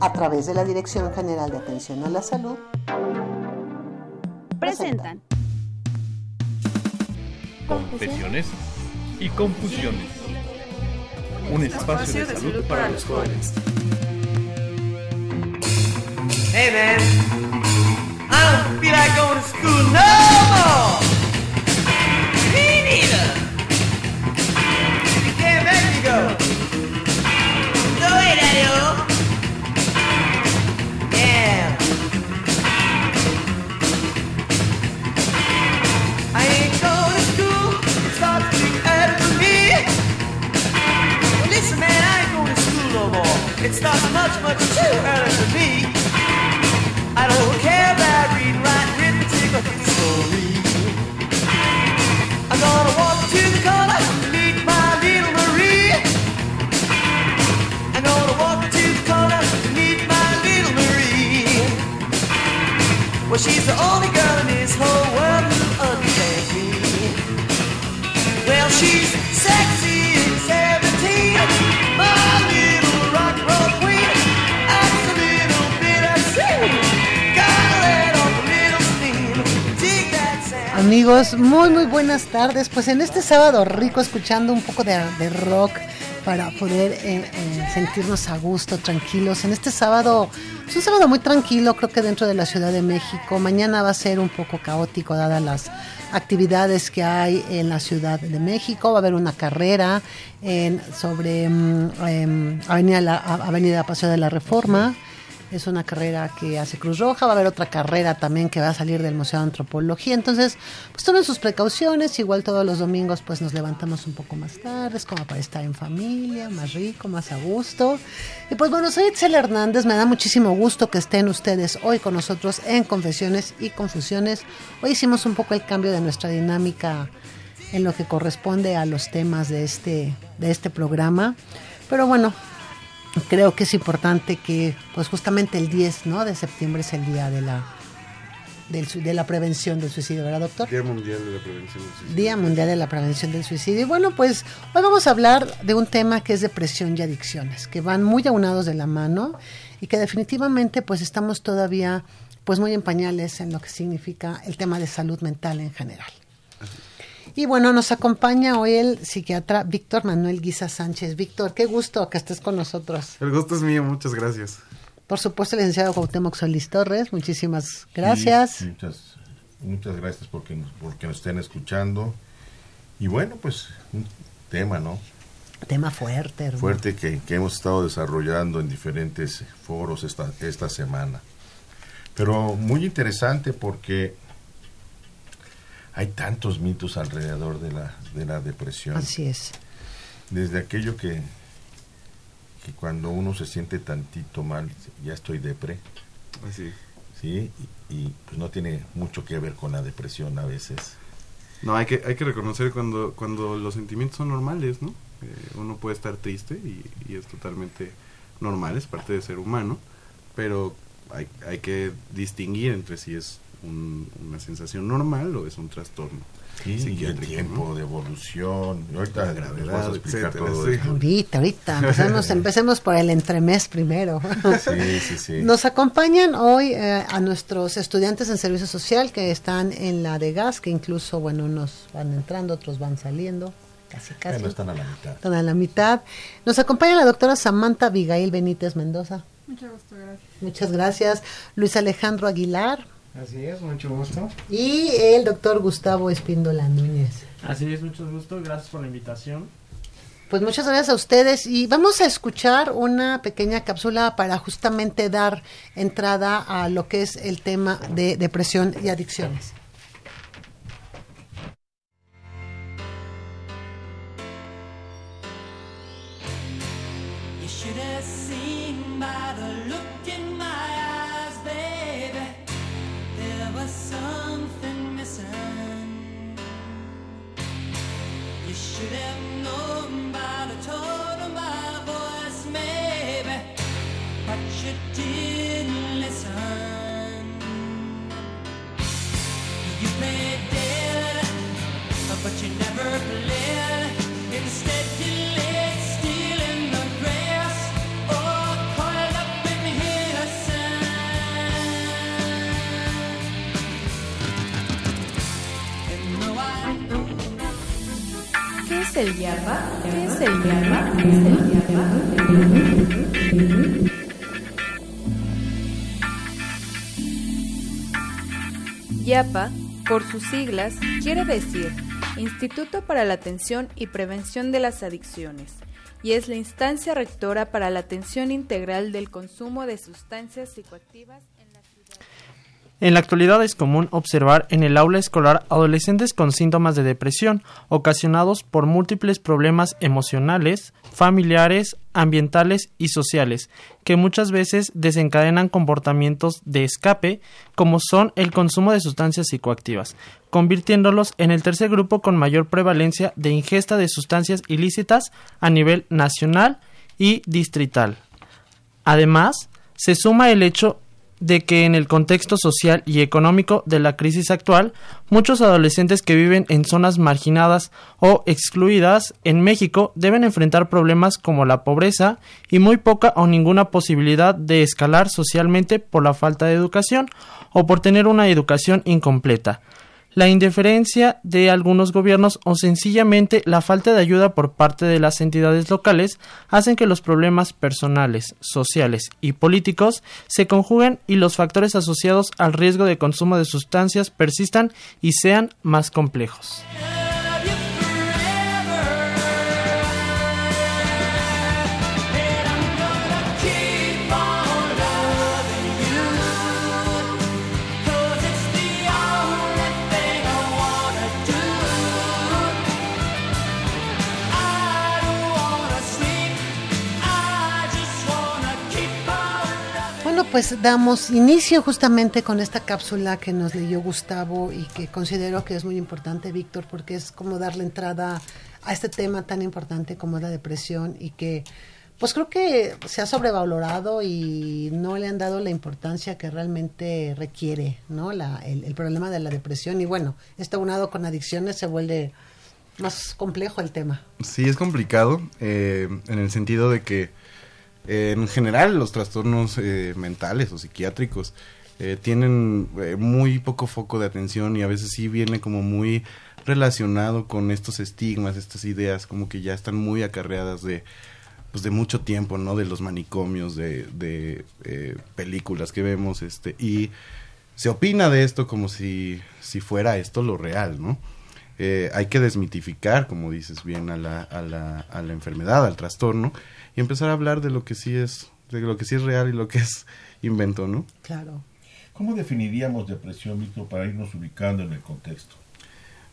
A través de la Dirección General de Atención a la Salud, presentan Confesiones y Confusiones. Un espacio de salud para los jóvenes. Hey man, I don't feel like going to school no more. Me neither. You can't make me go. More. It starts much, much too early for me. I don't care about reading, writing, arithmetic, or history. I'm gonna walk to the corner to meet my little Marie. I'm gonna walk to the corner to meet my little Marie. Well, she's the only Amigos, muy muy buenas tardes. Pues en este sábado rico escuchando un poco de, rock para poder eh, eh, sentirnos a gusto, tranquilos. En este sábado, es un sábado muy tranquilo, creo que dentro de la Ciudad de México. Mañana va a ser un poco caótico dadas las actividades que hay en la Ciudad de México. Va a haber una carrera en, sobre mm, em, Avenida, la, Avenida Paseo de la Reforma. Es una carrera que hace Cruz Roja, va a haber otra carrera también que va a salir del Museo de Antropología. Entonces, pues tomen sus precauciones. Igual todos los domingos pues nos levantamos un poco más tarde, es como para estar en familia, más rico, más a gusto. Y pues bueno, soy Itzel Hernández, me da muchísimo gusto que estén ustedes hoy con nosotros en Confesiones y Confusiones. Hoy hicimos un poco el cambio de nuestra dinámica en lo que corresponde a los temas de este, de este programa. Pero bueno, creo que es importante que, pues justamente el 10 ¿no? de septiembre es el día de la, del de la prevención del suicidio, ¿verdad, doctor? Día Mundial de la Prevención del Suicidio. Día Mundial de la Prevención del Suicidio. Y bueno, pues hoy vamos a hablar de un tema que es depresión y adicciones, que van muy aunados de la mano y que definitivamente pues estamos todavía pues muy en pañales en lo que significa el tema de salud mental en general. Y bueno, nos acompaña hoy el psiquiatra Víctor Manuel Guisa Sánchez. Víctor, qué gusto que estés con nosotros. El gusto es mío, muchas gracias. Por supuesto, el licenciado Cuauhtémoc Solís Torres, muchísimas gracias. Sí, muchas, muchas gracias porque nos, porque nos estén escuchando. Y bueno, pues un tema, ¿no? Tema fuerte, hermano. Fuerte que, que hemos estado desarrollando en diferentes foros esta, esta semana. Pero muy interesante porque hay tantos mitos alrededor de la, de la depresión. Así es. Desde aquello que, que cuando uno se siente tantito mal, ya estoy depre, Así. ¿sí? Y, y, pues no tiene mucho que ver con la depresión a veces. No, hay que, hay que reconocer cuando, cuando los sentimientos son normales, ¿no? Eh, uno puede estar triste y, y es totalmente normal, es parte de ser humano, pero hay, hay que distinguir entre si es un- una sensación normal o es un trastorno. Sí, y el tiempo ¿no? de evolución. Y ahorita La gravedad, vamos a explicar etcétera, todo sí. Ahorita, ahorita. Empecemos, empecemos por el entremés primero. Sí, sí, sí. Nos acompañan hoy eh, a nuestros estudiantes en servicio social que están en la de gas, que incluso, bueno, unos van entrando, otros van saliendo, casi casi. Bueno, están a la mitad. Están a la mitad. Nos acompaña la doctora Samantha Abigail Benítez Mendoza. Mucho gusto, gracias. Muchas gracias. Luis Alejandro Aguilar. Así es, mucho gusto. Y el doctor Gustavo Espíndola Núñez. Así es, mucho gusto. Gracias por la invitación. Pues muchas gracias a ustedes y vamos a escuchar una pequeña cápsula para justamente dar entrada a lo que es el tema de depresión y adicciones. Es el YAPA? ¿Qué es el YAPA? ¿Qué es el YAPA? YAPA, por sus siglas, quiere decir Instituto para la Atención y Prevención de las Adicciones, y es la instancia rectora para la atención integral del consumo de sustancias psicoactivas en la actualidad es común observar en el aula escolar adolescentes con síntomas de depresión ocasionados por múltiples problemas emocionales, familiares, ambientales y sociales, que muchas veces desencadenan comportamientos de escape, como son el consumo de sustancias psicoactivas, convirtiéndolos en el tercer grupo con mayor prevalencia de ingesta de sustancias ilícitas a nivel nacional y distrital. Además, se suma el hecho de que en el contexto social y económico de la crisis actual, muchos adolescentes que viven en zonas marginadas o excluidas en México deben enfrentar problemas como la pobreza y muy poca o ninguna posibilidad de escalar socialmente por la falta de educación o por tener una educación incompleta la indiferencia de algunos gobiernos o sencillamente la falta de ayuda por parte de las entidades locales hacen que los problemas personales, sociales y políticos se conjuguen y los factores asociados al riesgo de consumo de sustancias persistan y sean más complejos. Pues damos inicio justamente con esta cápsula que nos leyó Gustavo y que considero que es muy importante, Víctor, porque es como darle entrada a este tema tan importante como la depresión y que pues creo que se ha sobrevalorado y no le han dado la importancia que realmente requiere, ¿no? La, el, problema de la depresión y bueno, esto unado con adicciones se vuelve más complejo el tema. Sí, es complicado eh, en el sentido de que en general, los trastornos eh, mentales o psiquiátricos eh, tienen eh, muy poco foco de atención y a veces sí viene como muy relacionado con estos estigmas, estas ideas como que ya están muy acarreadas de pues de mucho tiempo, ¿no? De los manicomios, de, de películas que vemos, este, y se opina de esto como si, si fuera esto lo real, ¿no? hay que desmitificar, como dices bien, a la, a la, a la enfermedad, al trastorno, y empezar a hablar de lo que sí es, de lo que sí es real y lo que es invento, ¿no? Claro. ¿Cómo definiríamos depresión, Víctor, para irnos ubicando en el contexto?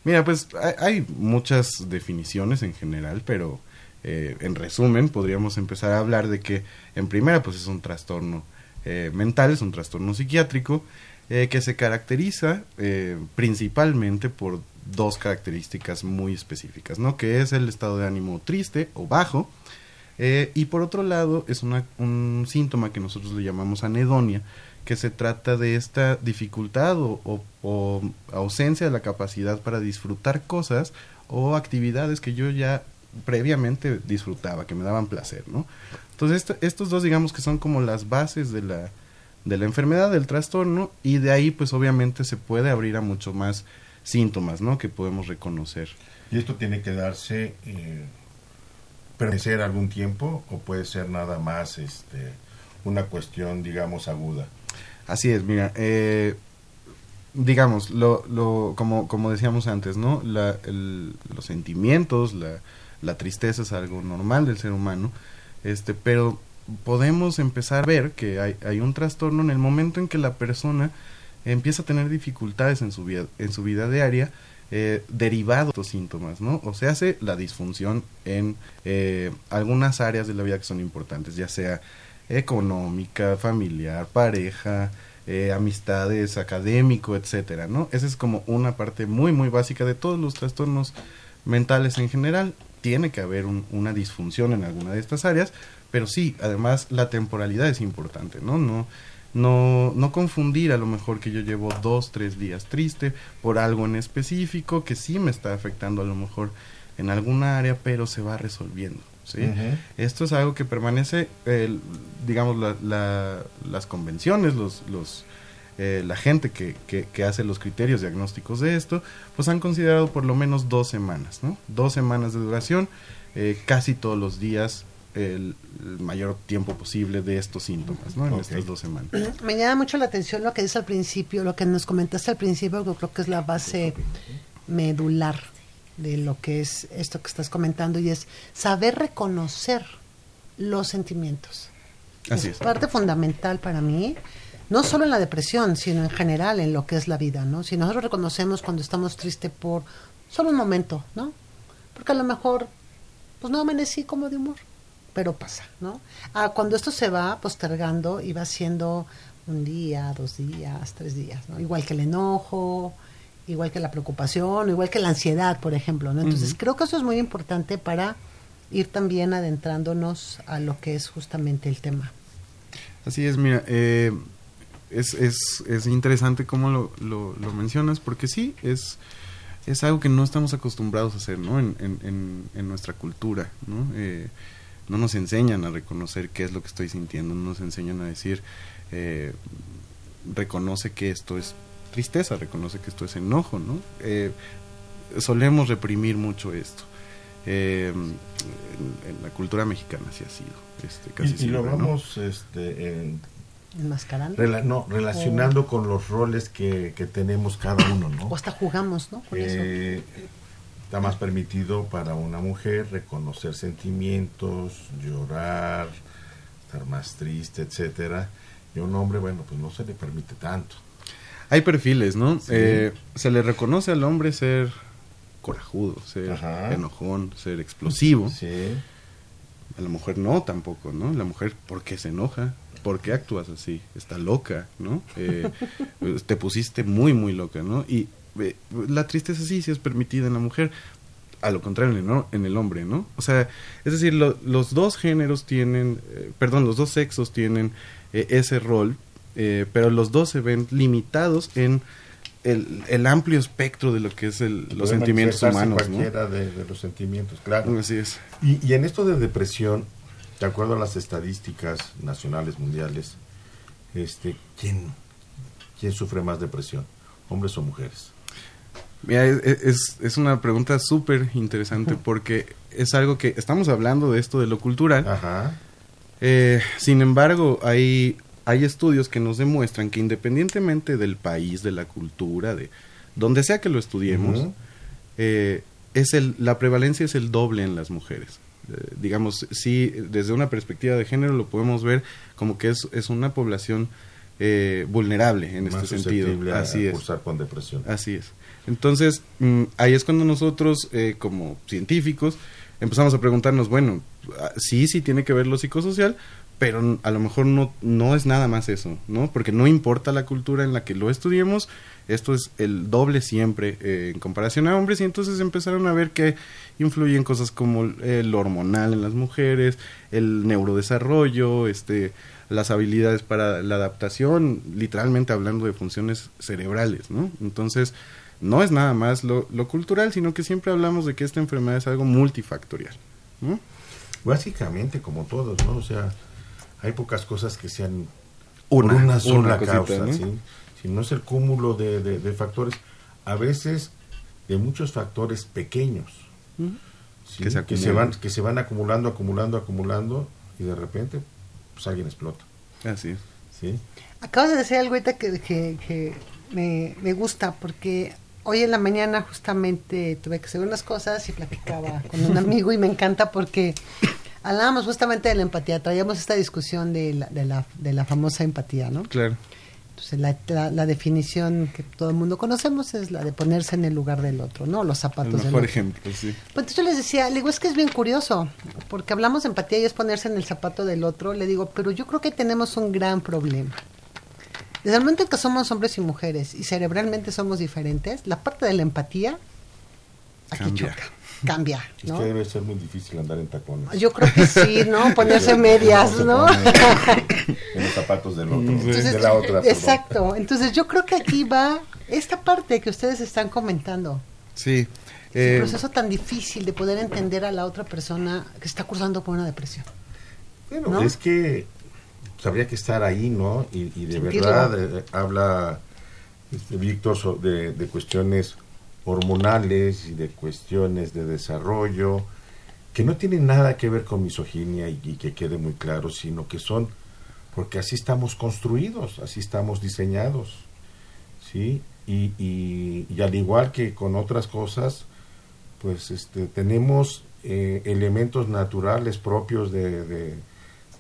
Mira, pues hay, muchas definiciones en general, pero eh, en resumen podríamos empezar a hablar de que en primera pues es un trastorno eh, mental, es un trastorno psiquiátrico eh, que se caracteriza principalmente por dos características muy específicas, ¿no? Que es el estado de ánimo triste o bajo, eh, y por otro lado, es una, un síntoma que nosotros le llamamos anedonia, que se trata de esta dificultad o, ausencia de la capacidad para disfrutar cosas o actividades que yo ya previamente disfrutaba, que me daban placer, ¿no? Entonces, estos dos digamos que son como las bases de la, de la enfermedad, del trastorno, y de ahí pues obviamente se puede abrir a mucho más síntomas, ¿no? Que podemos reconocer. Y esto tiene que darse... Eh permanecer algún tiempo o puede ser nada más este una cuestión digamos aguda así es mira eh, digamos lo, lo como como decíamos antes no la, los sentimientos la, la tristeza es algo normal del ser humano este pero podemos empezar a ver que hay, hay un trastorno en el momento en que la persona empieza a tener dificultades en su vida en su vida diaria eh, derivado de estos síntomas, ¿no? O se hace la disfunción en eh, algunas áreas de la vida que son importantes, ya sea económica, familiar, pareja, eh, amistades, académico, etcétera, ¿no? Esa es como una parte muy, muy básica de todos los trastornos mentales en general. Tiene que haber una disfunción en alguna de estas áreas, pero sí, además la temporalidad es importante, ¿no? No no, no confundir a lo mejor que yo llevo dos, tres días triste por algo en específico que sí me está afectando a lo mejor en alguna área, pero se va resolviendo. ¿sí? Esto es algo que permanece, digamos, la, las convenciones, los, los eh, la gente que, que, que hace los criterios diagnósticos de esto, pues han considerado por lo menos dos semanas, ¿no? Dos semanas de duración, eh, casi todos los días, el, el mayor tiempo posible de estos síntomas, ¿no? En estas dos semanas. Me llama mucho la atención lo que dice al principio, lo que nos comentaste al principio, que creo que es la base medular de lo que es esto que estás comentando y es saber reconocer los sentimientos. Así es. parte fundamental para mí, no solo en la depresión, sino en general en lo que es la vida, ¿no? Si nosotros reconocemos cuando estamos tristes por solo un momento, ¿no? Porque a lo mejor, pues no amanecí como de humor, pero pasa, ¿no? Ah, cuando esto se va postergando y va siendo un día, dos días, tres días, ¿no? Igual que el enojo, igual que la preocupación, igual que la ansiedad, por ejemplo, ¿no? Entonces creo que eso es muy importante para ir también adentrándonos a lo que es justamente el tema. Así es, mira, eh, es, es, es interesante cómo lo, lo, lo mencionas, porque sí, es, es algo que no estamos acostumbrados a hacer, ¿no? En, en, en, en nuestra cultura, ¿no? Eh, no nos enseñan a reconocer qué es lo que estoy sintiendo, no nos enseñan a decir, eh, reconoce que esto es tristeza, reconoce que esto es enojo, ¿no? Eh, solemos reprimir mucho esto. Eh, en, en la cultura mexicana sí ha sido. Este, casi Y, y lo siempre, ¿no? vamos este, en- Enmascarando. rela- no, relacionando con los roles que, que tenemos cada uno, ¿no? O hasta jugamos, ¿no? Con eso. Está más permitido para una mujer reconocer sentimientos, llorar, estar más triste, etcétera. Y a un hombre, bueno, pues no se le permite tanto. Hay perfiles, ¿no? Sí. Eh, se le reconoce al hombre ser corajudo, ser Ajá. enojón, ser explosivo. Sí. A la mujer no tampoco, ¿no? La mujer, ¿por qué se enoja? ¿Por qué actúas así? Está loca, ¿no? Eh, te pusiste muy, muy loca, ¿no? Y eh, la tristeza sí, sí es permitida en la mujer. A lo contrario, en el, en el hombre, ¿no? O sea, es decir, lo- los dos géneros tienen, eh, perdón, los dos sexos tienen eh, ese rol, eh, pero los dos se ven limitados en el, el amplio espectro de lo que es el- los sentimientos humanos, ¿no? cualquiera de, de los sentimientos, claro. Así es. Y, y en esto de depresión, de acuerdo a las estadísticas nacionales, mundiales, este, ¿quién, quién sufre más depresión? ¿Hombres o mujeres? Mira, es, es, una pregunta súper interesante porque es algo que estamos hablando de esto de lo cultural. Ajá. Eh, sin embargo, hay, hay estudios que nos demuestran que independientemente del país, de la cultura, de donde sea que lo estudiemos, eh, es el, la prevalencia es el doble en las mujeres. Eh, digamos, sí, desde una perspectiva de género lo podemos ver como que es, es una población eh, vulnerable en más este sentido. a, Así a es. cursar con depresión. Así es. Entonces, mm, ahí es cuando nosotros, eh, como científicos, empezamos a preguntarnos, bueno, ah, sí, sí tiene que ver lo psicosocial, pero a lo mejor no, no es nada más eso, ¿no? Porque no importa la cultura en la que lo estudiemos, esto es el doble siempre eh, en comparación a hombres, y entonces empezaron a ver que influyen cosas como lo hormonal en las mujeres, el neurodesarrollo, este las habilidades para la adaptación, literalmente hablando de funciones cerebrales, ¿no? Entonces, no es nada más lo, lo cultural, sino que siempre hablamos de que esta enfermedad es algo multifactorial. ¿no? Básicamente, como todos, ¿no? O sea, hay pocas cosas que sean Una, por una sola una cosita, causa, ¿no? ¿sí? Si no es el cúmulo de, de- de factores, a veces de muchos factores pequeños. Que se que, se acumulan. van, que se van acumulando, acumulando, acumulando, y de repente, pues alguien explota, Así es. ¿sí? Acabas de decir algo ahorita que, que, que me, me gusta porque hoy en la mañana justamente tuve que hacer unas cosas y platicaba con un amigo y me encanta porque hablábamos justamente de la empatía, traíamos esta discusión de la, de la, de la famosa empatía, ¿no? Claro. Entonces la, la, la definición que todo el mundo conocemos es la de ponerse en el lugar del otro, ¿no? Los El zapatos del otro. ejemplo, sí. Pues entonces yo les decía, le digo, es que es bien curioso, porque hablamos de empatía y es ponerse en el zapato del otro, le digo, pero yo creo que tenemos un gran problema. Desde el momento en que somos hombres y mujeres y cerebralmente somos diferentes, la parte de la empatía aquí Cambia. choca, cambia, Es que debe ser muy difícil andar en tacones. Yo creo que sí, ¿no? Ponerse Se- medias, ¿no? en los zapatos del otro, Entonces, de la otra. perdón. exacto. Entonces yo creo que aquí va esta parte que ustedes están comentando. Sí. Ese Eh, proceso tan difícil de poder entender a la otra persona que está cursando por una depresión. Bueno, ¿no? es que pues, habría que estar ahí, ¿no? Y, y de Sentirlo. verdad eh, habla este, Víctor so- de, de cuestiones hormonales y de cuestiones de desarrollo que no tienen nada que ver con misoginia y, que quede muy claro, sino que son porque así estamos construidos, así estamos diseñados, ¿sí? Y, y- al igual que con otras cosas, pues este, tenemos eh, elementos naturales propios de, de,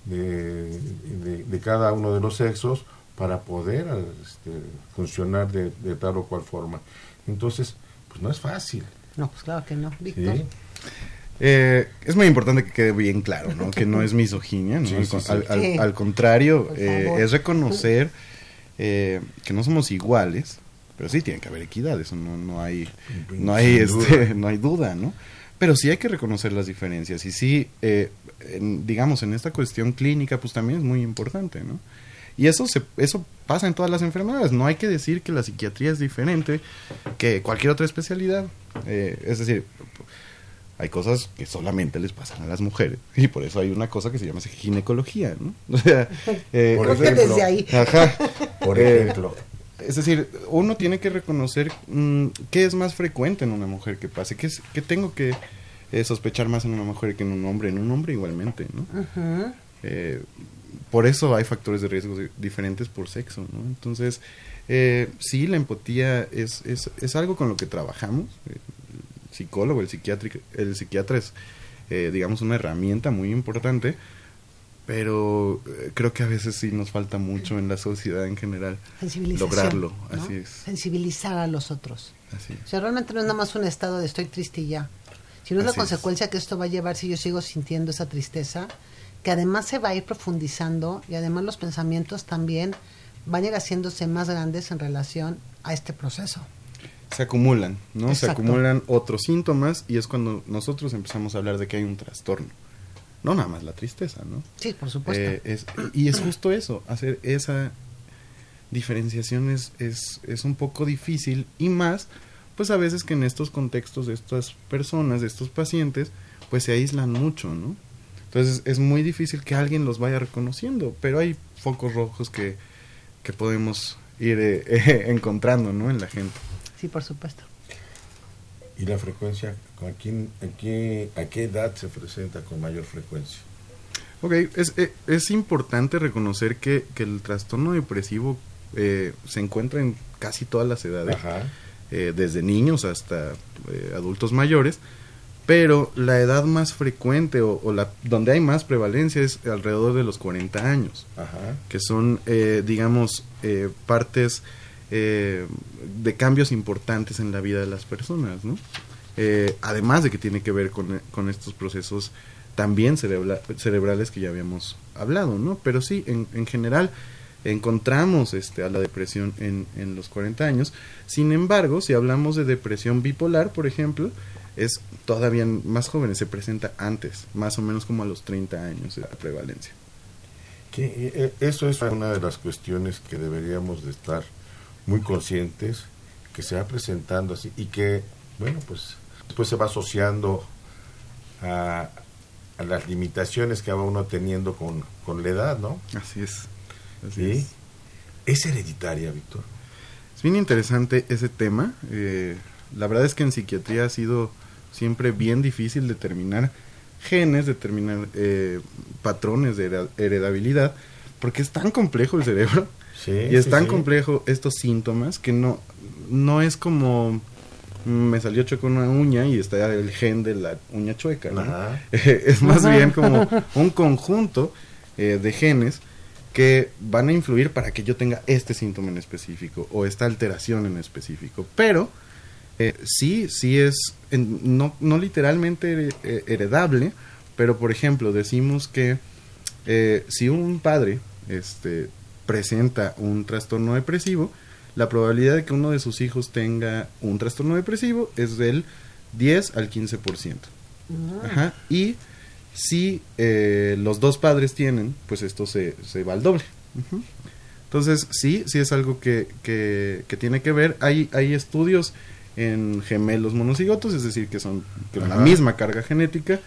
de- cada uno de los sexos para poder este, funcionar de tal o cual forma. Entonces, pues no es fácil. No, pues claro que no. Víctor. ¿sí? Eh, es muy importante que quede bien claro, ¿no? Que no es misoginia, ¿no? Sí, al, sí, con- sí. al- al- Sí. al contrario, eh, es reconocer eh, que no somos iguales, pero sí tiene que haber equidad, eso no, no hay, no hay, este, duda. no hay duda, ¿no? Pero sí hay que reconocer las diferencias y sí, eh, en- digamos, en esta cuestión clínica, pues también es muy importante, ¿no? Y eso se, eso pasa en todas las enfermedades. No hay que decir que la psiquiatría es diferente que cualquier otra especialidad. Eh, es decir, hay cosas que solamente les pasan a las mujeres y por eso hay una cosa que se llama ginecología, ¿no? O sea, eh, Por ejemplo. desde ahí. Ajá. Por Eh, ejemplo, es decir, uno tiene que reconocer mm, qué es más frecuente en una mujer que pase, qué, es, qué tengo que eh, sospechar más en una mujer que en un hombre, en un hombre igualmente, ¿no? Ujú. Eh, por eso hay factores de riesgo di- diferentes por sexo, ¿no? Entonces, eh, sí, la empatía es, es, es algo con lo que trabajamos. El psicólogo, el psiquiatra, el psiquiatra es, eh, digamos, una herramienta muy importante, pero eh, creo que a veces sí nos falta mucho en la sociedad en general lograrlo. ¿no? Así es. Sensibilizar a los otros. Así O sea, realmente no es nada más un estado de estoy triste y ya. Sino es la es. consecuencia que esto va a llevar si yo sigo sintiendo esa tristeza, que además se va a ir profundizando y además los pensamientos también van a ir haciéndose más grandes en relación a este proceso. se acumulan, ¿no? Se acumulan otros síntomas y es cuando nosotros empezamos a hablar de que hay un trastorno. No nada más la tristeza, ¿no? Sí, por supuesto. Eh, es, y es justo eso, hacer esa diferenciación es, es, es un poco difícil y más, pues a veces que en estos contextos de estas personas, de estos pacientes, pues se aíslan mucho, ¿no? Entonces es muy difícil que alguien los vaya reconociendo, pero hay focos rojos que, que podemos ir eh, encontrando, ¿no? En la gente. Sí, por supuesto. ¿y la frecuencia? ¿A, quién, a, qué, ¿A qué edad se presenta con mayor frecuencia? Ok, es, eh, es importante reconocer que, que el trastorno depresivo eh, se encuentra en casi todas las edades, Ajá. eh, desde niños hasta eh, adultos mayores, pero la edad más frecuente o, o la donde hay más prevalencia es alrededor de los 40 años, Ajá. que son, eh, digamos, eh, partes eh, de cambios importantes en la vida de las personas, ¿no? Eh, además de que tiene que ver con, con estos procesos también cerebra- cerebrales que ya habíamos hablado, ¿no? Pero sí, en, en general encontramos este, a la depresión en, en los 40 años. Sin embargo, si hablamos de depresión bipolar, por ejemplo, es todavía más joven, se presenta antes, más o menos como a los 30 años de prevalencia. Que, eh, eso es una de las cuestiones que deberíamos de estar muy conscientes, que se va presentando así y que, bueno, pues después se va asociando a, a las limitaciones que va uno teniendo con, con la edad, ¿no? Así es. Así ¿Sí? es. Es hereditaria, Víctor. Es bien interesante ese tema. eh, la verdad es que en psiquiatría ha sido siempre bien difícil determinar genes, determinar eh, patrones de heredabilidad, porque es tan complejo el cerebro Sí, y es sí, tan sí. complejo estos síntomas que no, no es como mm, me salió chueca una uña y está el gen de la uña chueca. ¿no? Es más bien como un conjunto eh, de genes que van a influir para que yo tenga este síntoma en específico o esta alteración en específico. Pero eh, sí, sí es en- no, no literalmente eh, heredable, pero por ejemplo decimos que eh, si un padre este, presenta un trastorno depresivo, la probabilidad de que uno de sus hijos tenga un trastorno depresivo es del 10 al 15%. Ajá. Y si eh, los dos padres tienen, pues esto se, se va al doble. Entonces, sí, sí es algo que, que, que tiene que ver. Hay, hay estudios en gemelos monocigotos, es decir, que son con la misma carga genética,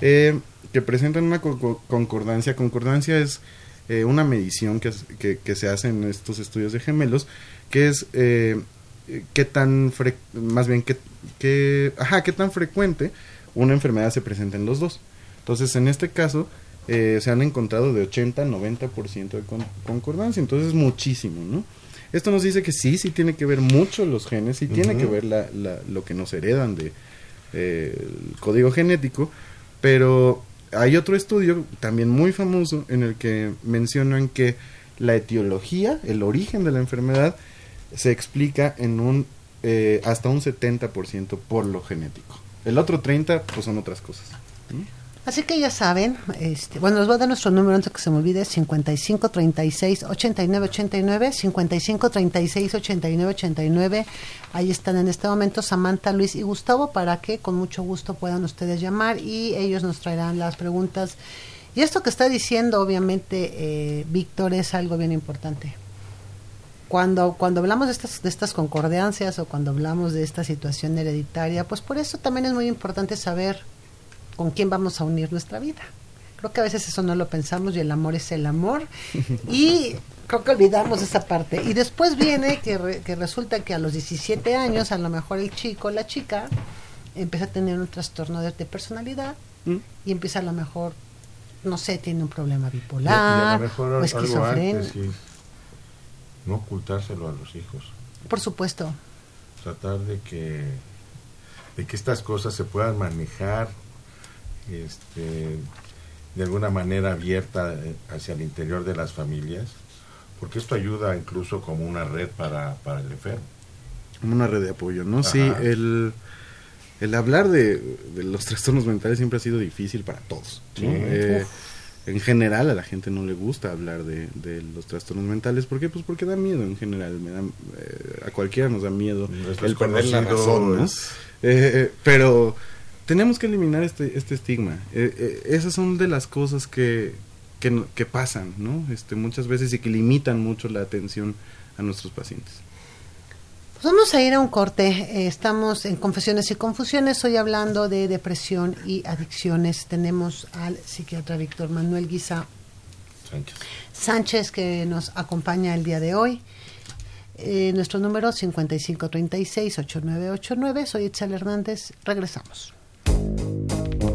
eh, que presentan una co- co- concordancia. Concordancia es eh, una medición que, que, que se hace en estos estudios de gemelos, que es eh, qué tan, fre- más bien, qué, qué, ajá, qué tan frecuente una enfermedad se presenta en los dos. Entonces, en este caso, eh, se han encontrado de 80 a 90% de con- concordancia, entonces es muchísimo, ¿no? Esto nos dice que sí, sí tiene que ver mucho los genes, sí tiene que ver la, la- lo que nos heredan de eh, el código genético, pero hay otro estudio también muy famoso en el que mencionan que la etiología, el origen de la enfermedad, se explica en un eh, hasta un 70% por lo genético. El otro 30 pues son otras cosas. ¿no? Así que ya saben, este, bueno, les voy a dar nuestro número antes que se me olvide, 55 36 89 89, 55 36 89 89. Ahí están en este momento Samantha, Luis y Gustavo para que con mucho gusto puedan ustedes llamar y ellos nos traerán las preguntas. Y esto que está diciendo, obviamente, eh, Víctor, es algo bien importante. Cuando, cuando hablamos de estas, de estas concordancias o cuando hablamos de esta situación hereditaria, pues por eso también es muy importante saber con quién vamos a unir nuestra vida. Creo que a veces eso no lo pensamos y el amor es el amor. Y creo que olvidamos esa parte. Y después viene que, re- que resulta que a los 17 años, a lo mejor el chico, la chica, empieza a tener un trastorno de, de personalidad ¿Mm? y empieza a lo mejor, no sé, tiene un problema bipolar o algo esquizofrenia. sí. No ocultárselo a los hijos. Por supuesto. tratar de que de que estas cosas se puedan manejar este de alguna manera abierta eh, hacia el interior de las familias porque esto ayuda incluso como una red para, para el enfermo Como una red de apoyo, ¿no? Ajá. Sí, el, el hablar de, de los trastornos mentales siempre ha sido difícil para todos. ¿no? Sí. Eh, en general a la gente no le gusta hablar de, de los trastornos mentales. ¿Por qué? Pues porque da miedo en general. Me da, eh, a cualquiera nos da miedo Es el perder la razón, ¿no? Eh, pero tenemos que eliminar este, este estigma. Eh, eh, esas son de las cosas que, que, pasan, ¿no? Este, muchas veces y que limitan mucho la atención a nuestros pacientes. Pues vamos a ir a un corte. Eh, estamos en Confesiones y Confusiones, hoy hablando de depresión y adicciones. Tenemos al psiquiatra Víctor Manuel Guisa Sánchez Sánchez que nos acompaña el día de hoy. Eh, nuestro número 5536-8989. Soy Itzel Hernández. Regresamos. Música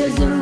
You're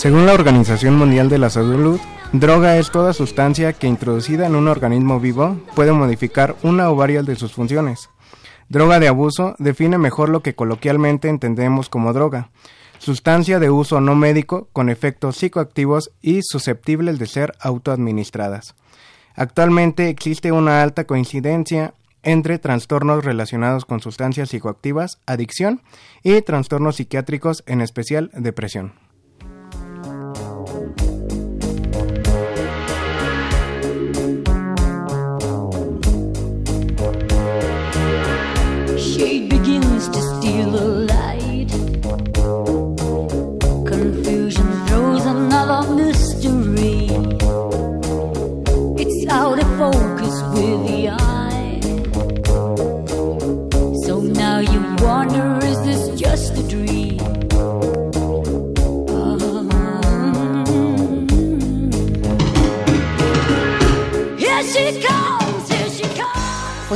Según la Organización Mundial de la Salud, droga es toda sustancia que introducida en un organismo vivo puede modificar una o varias de sus funciones. Droga de abuso define mejor lo que coloquialmente entendemos como droga, sustancia de uso no médico con efectos psicoactivos y susceptibles de ser autoadministradas. Actualmente existe una alta coincidencia entre trastornos relacionados con sustancias psicoactivas, adicción y trastornos psiquiátricos, en especial depresión.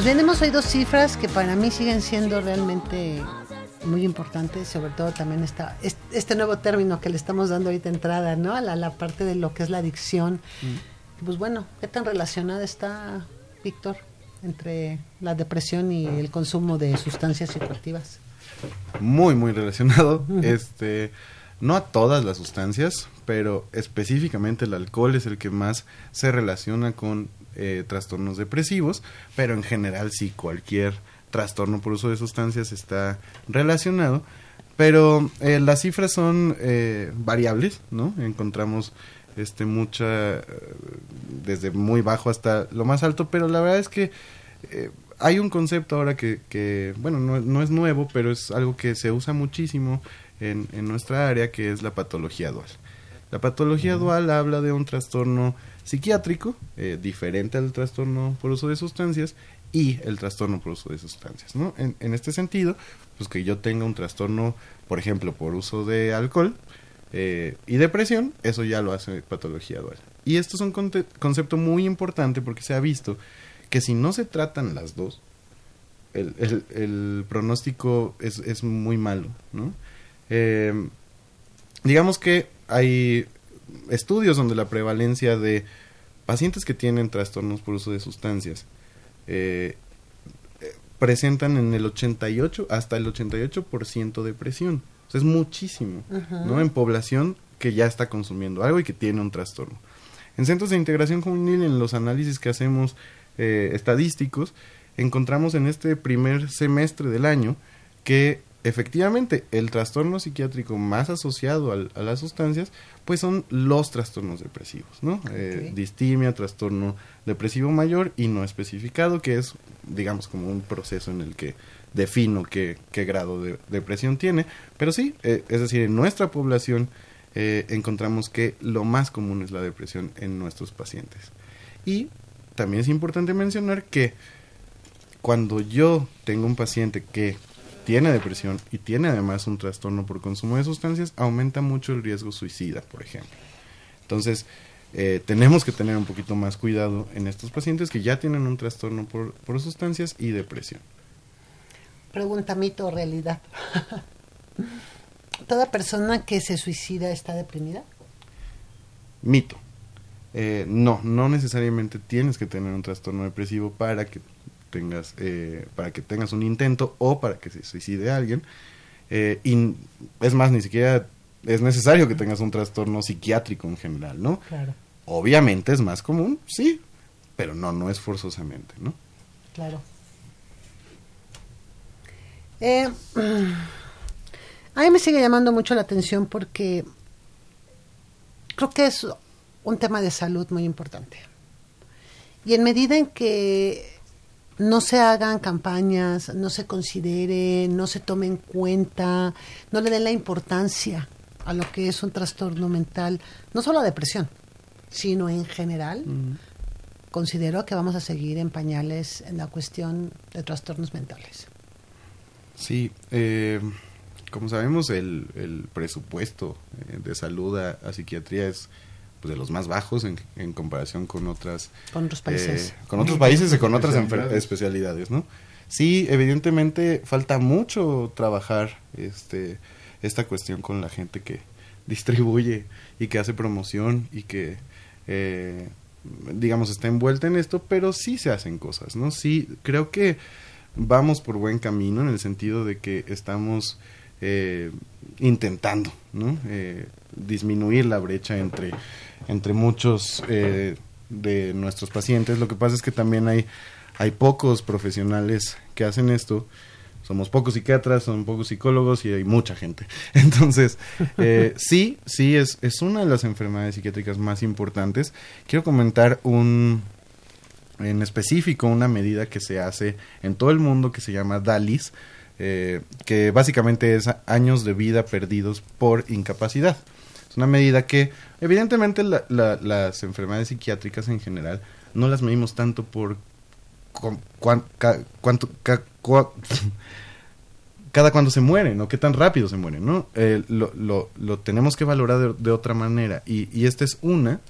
Pues bien, hemos oído cifras que para mí siguen siendo realmente muy importantes, sobre todo también esta, es- este nuevo término que le estamos dando ahorita entrada, ¿no? A la, la parte de lo que es la adicción. Pues bueno, ¿qué tan relacionada está, Víctor, entre la depresión y el consumo de sustancias psicoactivas? muy muy relacionado este no a todas las sustancias pero específicamente el alcohol es el que más se relaciona con eh, trastornos depresivos pero en general sí cualquier trastorno por uso de sustancias está relacionado pero eh, las cifras son eh, variables no encontramos este mucha eh, desde muy bajo hasta lo más alto pero la verdad es que eh, hay un concepto ahora que, que bueno, no, es nuevo, pero es algo que se usa muchísimo en nuestra área, que es la patología dual. La patología dual habla de un trastorno psiquiátrico, eh, diferente al trastorno por uso de sustancias, y el trastorno por uso de sustancias, ¿no? En, en este sentido, pues que yo tenga un trastorno, por ejemplo, por uso de alcohol eh, y depresión, eso ya lo hace patología dual. Y esto es un concepto muy importante porque se ha visto que si no se tratan las dos, el, el- el pronóstico es, es muy malo, ¿no? Eh, digamos que hay estudios donde la prevalencia de pacientes que tienen trastornos por uso de sustancias eh, eh, presentan en el 88 hasta el 88% depresión. O sea, es muchísimo. ¿no? En población que ya está consumiendo algo y que tiene un trastorno. En centros de integración juvenil, en los análisis que hacemos eh, estadísticos, encontramos en este primer semestre del año que efectivamente el trastorno psiquiátrico más asociado al- a las sustancias pues son los trastornos depresivos, ¿no? Eh, distimia, trastorno depresivo mayor y no especificado, que es, digamos, como un proceso en el que defino qué, qué grado de depresión tiene. Pero sí, eh, es decir, en nuestra población eh, encontramos que lo más común es la depresión en nuestros pacientes. Y también es importante mencionar que cuando yo tengo un paciente que tiene depresión y tiene además un trastorno por consumo de sustancias, aumenta mucho el riesgo suicida, por ejemplo. Entonces, eh, tenemos que tener un poquito más cuidado en estos pacientes que ya tienen un trastorno por, por sustancias y depresión. Pregunta mito o realidad. ¿Toda persona que se suicida está deprimida? Mito. Eh, no, no necesariamente tienes que tener un trastorno depresivo para que tengas, eh, para que tengas un intento o para que se suicide alguien. Eh, y es más, ni siquiera es necesario que tengas un trastorno psiquiátrico en general, ¿no? Claro. Obviamente es más común, sí, pero no, no es forzosamente, ¿no? Claro. Eh, a mí me sigue llamando mucho la atención porque creo que es un tema de salud muy importante. Y en medida en que no se hagan campañas, no se considere, no se tome en cuenta, no le den la importancia a lo que es un trastorno mental, no solo a depresión, sino en general, considero que vamos a seguir en pañales en la cuestión de trastornos mentales. Sí, eh, como sabemos, el, el presupuesto eh, de salud a, a psiquiatría es pues, de los más bajos en, en comparación con otras Con otros países. eh, con otros países y con otras especialidades, ¿no? Sí, evidentemente falta mucho trabajar este esta cuestión con la gente que distribuye y que hace promoción y que, eh, digamos, está envuelta en esto, pero sí se hacen cosas, ¿no? Sí, creo que vamos por buen camino en el sentido de que estamos eh, intentando. Eh, disminuir la brecha entre, entre muchos eh, de nuestros pacientes. Lo que pasa es que también hay, hay pocos profesionales que hacen esto. Somos pocos psiquiatras, son pocos psicólogos y hay mucha gente. Entonces, eh, sí, sí, es, es una de las enfermedades psiquiátricas más importantes. Quiero comentar un, en específico una medida que se hace en todo el mundo que se llama DALIS, eh, que básicamente es años de vida perdidos por incapacidad. Es una medida que, evidentemente, la- la- las enfermedades psiquiátricas en general no las medimos tanto por cuan- ca- cuánto, ca- cua- cada cuando se mueren o qué tan rápido se mueren, ¿no? Eh, lo, lo, lo tenemos que valorar de, de otra manera. Y, y esta es una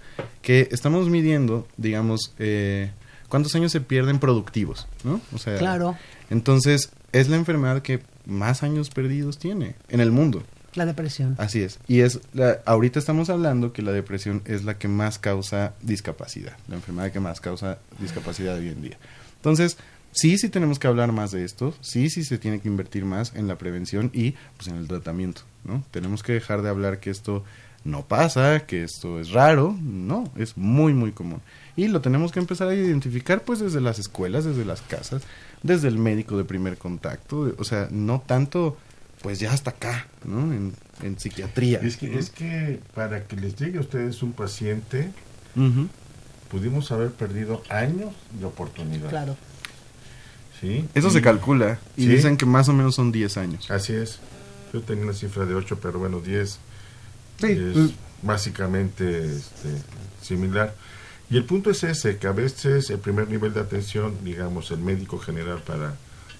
que estamos midiendo, digamos, eh, cuántos años se pierden productivos, ¿no? O sea, Claro. entonces es la enfermedad que más años perdidos tiene en el mundo. La depresión. Así es. Y es la, ahorita estamos hablando que la depresión es la que más causa discapacidad, la enfermedad que más causa discapacidad hoy en día. Entonces, sí, sí tenemos que hablar más de esto, sí, sí se tiene que invertir más en la prevención y pues en el tratamiento, ¿no? Tenemos que dejar de hablar que esto no pasa, que esto es raro, no, es muy, muy común. Y lo tenemos que empezar a identificar pues desde las escuelas, desde las casas, desde el médico de primer contacto, o sea, no tanto pues ya hasta acá, ¿no? En, en psiquiatría. Es que, ¿no? es que para que les llegue a ustedes un paciente, pudimos haber perdido años de oportunidad. Claro. ¿Sí? Eso Y- se calcula y Sí. dicen que más o menos son 10 años. Así es. Yo tenía una cifra de 8, pero bueno, 10 Sí, es pues- básicamente este, similar. Y el punto es ese, que a veces el primer nivel de atención, digamos, el médico general, para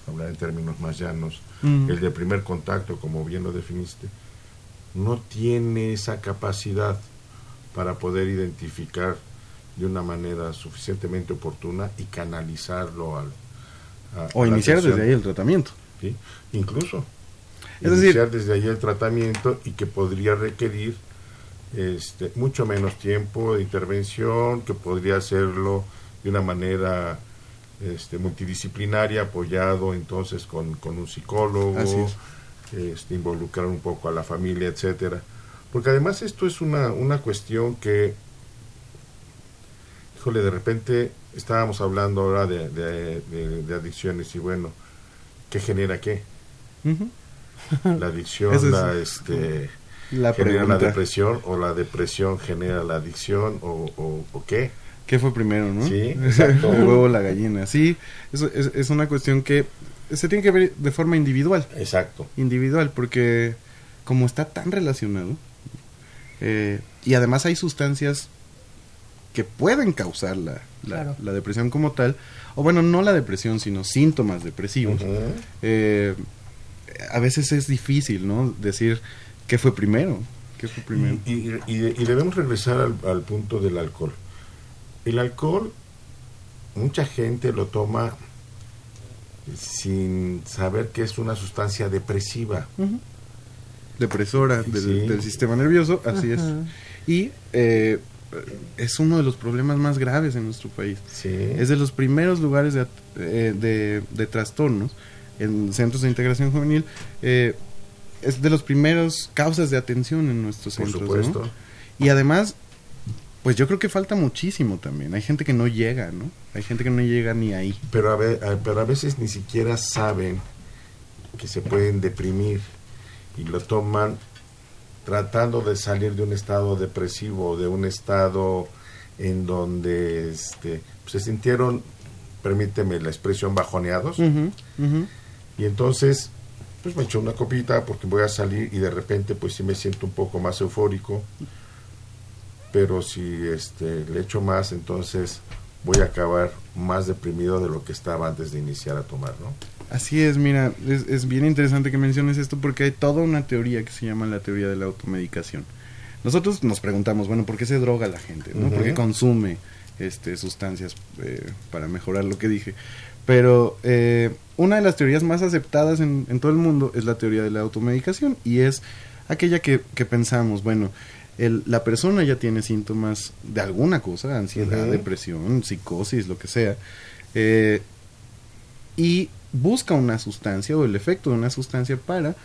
hablar en términos más llanos, Ujú. el de primer contacto, como bien lo definiste, no tiene esa capacidad para poder identificar de una manera suficientemente oportuna y canalizarlo al... a- O a iniciar desde ahí el tratamiento. ¿sí? Incluso. Es decir- iniciar desde ahí el tratamiento y que podría requerir este, mucho menos tiempo de intervención, que podría hacerlo de una manera este, multidisciplinaria, apoyado entonces con, con un psicólogo, es. este, involucrar un poco a la familia, etcétera. Porque además esto es una, una cuestión que, híjole, de repente estábamos hablando ahora de, de- de- de adicciones y bueno, ¿qué genera qué? Ujú. La adicción, es la, este, la genera la pregunta. depresión o la depresión genera la adicción o, o, o qué. ¿Qué fue primero, no? Sí, exacto. el huevo o la gallina. Sí, eso es, es una cuestión que se tiene que ver de forma individual. Exacto. Individual, porque como está tan relacionado, eh, y además hay sustancias que pueden causar la, la, Claro. la depresión como tal, o bueno, no la depresión, sino síntomas depresivos. Ujú. Eh, a veces es difícil, ¿no? Decir qué fue primero, qué fue primero. Y, y- y- y debemos regresar al, al punto del alcohol. El alcohol, mucha gente lo toma sin saber que es una sustancia depresiva. Depresora del, Sí. del sistema nervioso, así es. Y eh, es uno de los problemas más graves en nuestro país. Sí. Es de los primeros lugares de, at- eh, de, de trastornos en centros de integración juvenil. eh, es de los primeros causas de atención en nuestros Por centros. ¿no? supuesto. Y además, pues yo creo que falta muchísimo también. Hay gente que no llega, ¿no? Hay gente que no llega ni ahí. Pero a, ve- a- pero a veces ni siquiera saben que se pueden deprimir y lo toman tratando de salir de un estado depresivo, de un estado en donde este, se sintieron, permíteme la expresión, bajoneados. Ujú. Y entonces, pues me echo una copita porque voy a salir y de repente pues sí me siento un poco más eufórico. Pero si este le echo más, entonces voy a acabar más deprimido de lo que estaba antes de iniciar a tomar, ¿no? Así es, mira, es, es bien interesante que menciones esto porque hay toda una teoría que se llama la teoría de la automedicación. Nosotros nos preguntamos, bueno, ¿por qué se droga la gente? ¿no? ¿Por qué consume este, sustancias eh, para mejorar lo que dije? Pero eh, una de las teorías más aceptadas en, en todo el mundo es la teoría de la automedicación y es aquella que, que pensamos, bueno, el- la persona ya tiene síntomas de alguna cosa, ansiedad, depresión, psicosis, lo que sea, eh, y busca una sustancia o el efecto de una sustancia para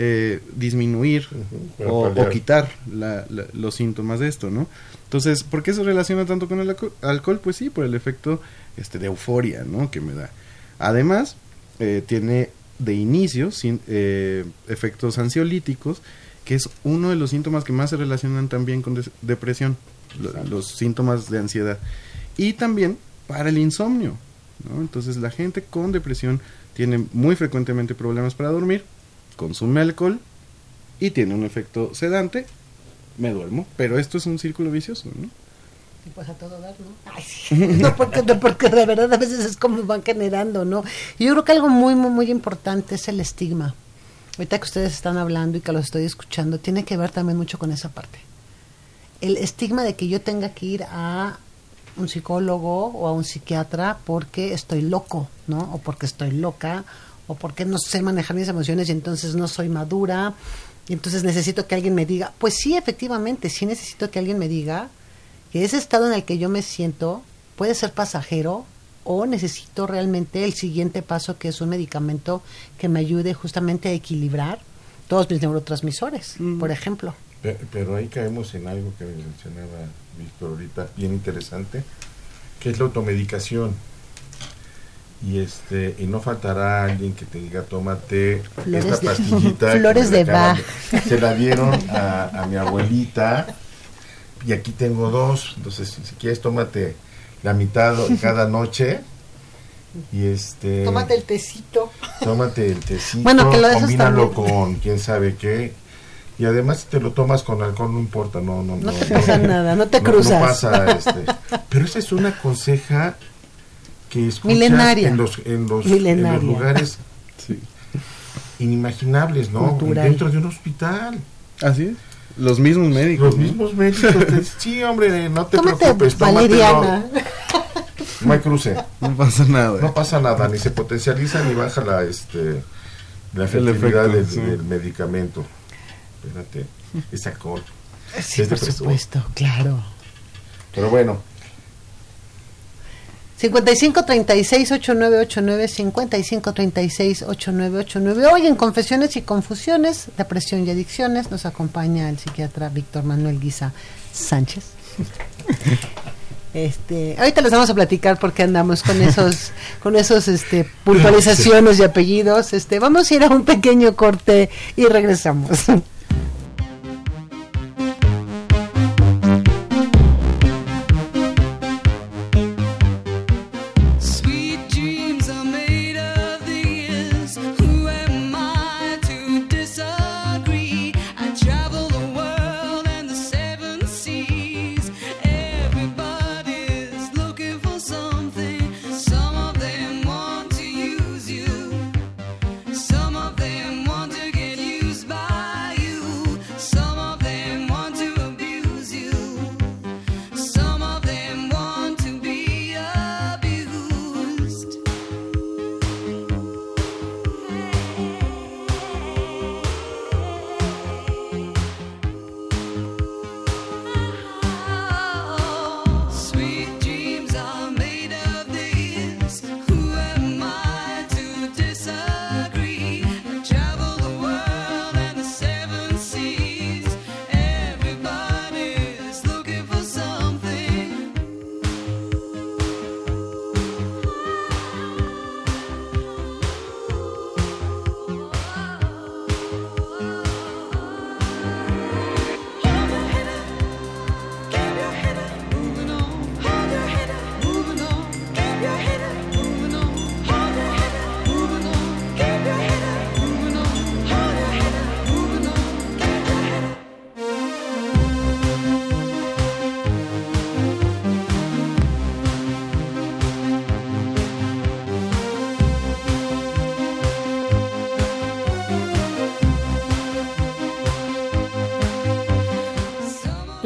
eh, disminuir o, quitar la- la- los síntomas de esto, ¿no? Entonces, ¿por qué se relaciona tanto con el alco- alcohol? Pues sí, por el efecto este, de euforia, ¿no? Que me da. Además, eh, tiene de inicio sin, eh, efectos ansiolíticos, que es uno de los síntomas que más se relacionan también con depresión, lo- los síntomas de ansiedad. Y también para el insomnio, ¿no? Entonces la gente con depresión tiene muy frecuentemente problemas para dormir, consume alcohol y tiene un efecto sedante, me duermo, pero esto es un círculo vicioso, ¿no? Y pues a todo dar, ¿no? Ay, sí. No, porque, no, porque de verdad a veces es como van generando, ¿no? Y yo creo que algo muy, muy, muy importante es el estigma. Ahorita que ustedes están hablando y que los estoy escuchando, tiene que ver también mucho con esa parte. El estigma de que yo tenga que ir a un psicólogo o a un psiquiatra porque estoy loco, ¿no? O porque estoy loca, o porque no sé manejar mis emociones y entonces no soy madura, y entonces necesito que alguien me diga, pues sí, efectivamente, sí necesito que alguien me diga que ese estado en el que yo me siento puede ser pasajero o necesito realmente el siguiente paso que es un medicamento que me ayude justamente a equilibrar todos mis neurotransmisores, por ejemplo. Pe- Pero ahí caemos en algo que mencionaba Víctor ahorita, bien interesante, que es la automedicación. Y este y no faltará alguien que te diga, tómate Flores esta pastillita. flores de Bach. Se la dieron a, a mi abuelita y aquí tengo dos. Entonces, si, quieres, tómate la mitad cada noche. Y este. Tómate el tecito. Tómate el tecito, Bueno, que lo dejas combínalo con quién sabe qué. Y además si te lo tomas con alcohol no importa, no no No te pasa nada, no te cruzas. No, pasa, este. Pero esa es una conseja que escuchas en los en los, en Milenaria. los lugares inimaginables, ¿no? Cultural. Dentro de un hospital. Así es. Los mismos médicos. Los ¿no? mismos médicos. sí, hombre, no te Tómate preocupes, valeriana. No hay cruce. No pasa nada. No pasa nada, ni se potencializa ni baja la este la efectividad efecto, del, sí. del medicamento. Espérate, es alcohol. Sí, Es por supuesto, claro. Pero bueno, 55 36 8989 55 36 8989 Hoy en Confesiones y Confusiones, Depresión y Adicciones nos acompaña el psiquiatra Víctor Manuel Guisa Sánchez. Este, ahorita les vamos a platicar porque andamos con esos con esos este puntualizaciones y apellidos. Este, vamos a ir a un pequeño corte y regresamos.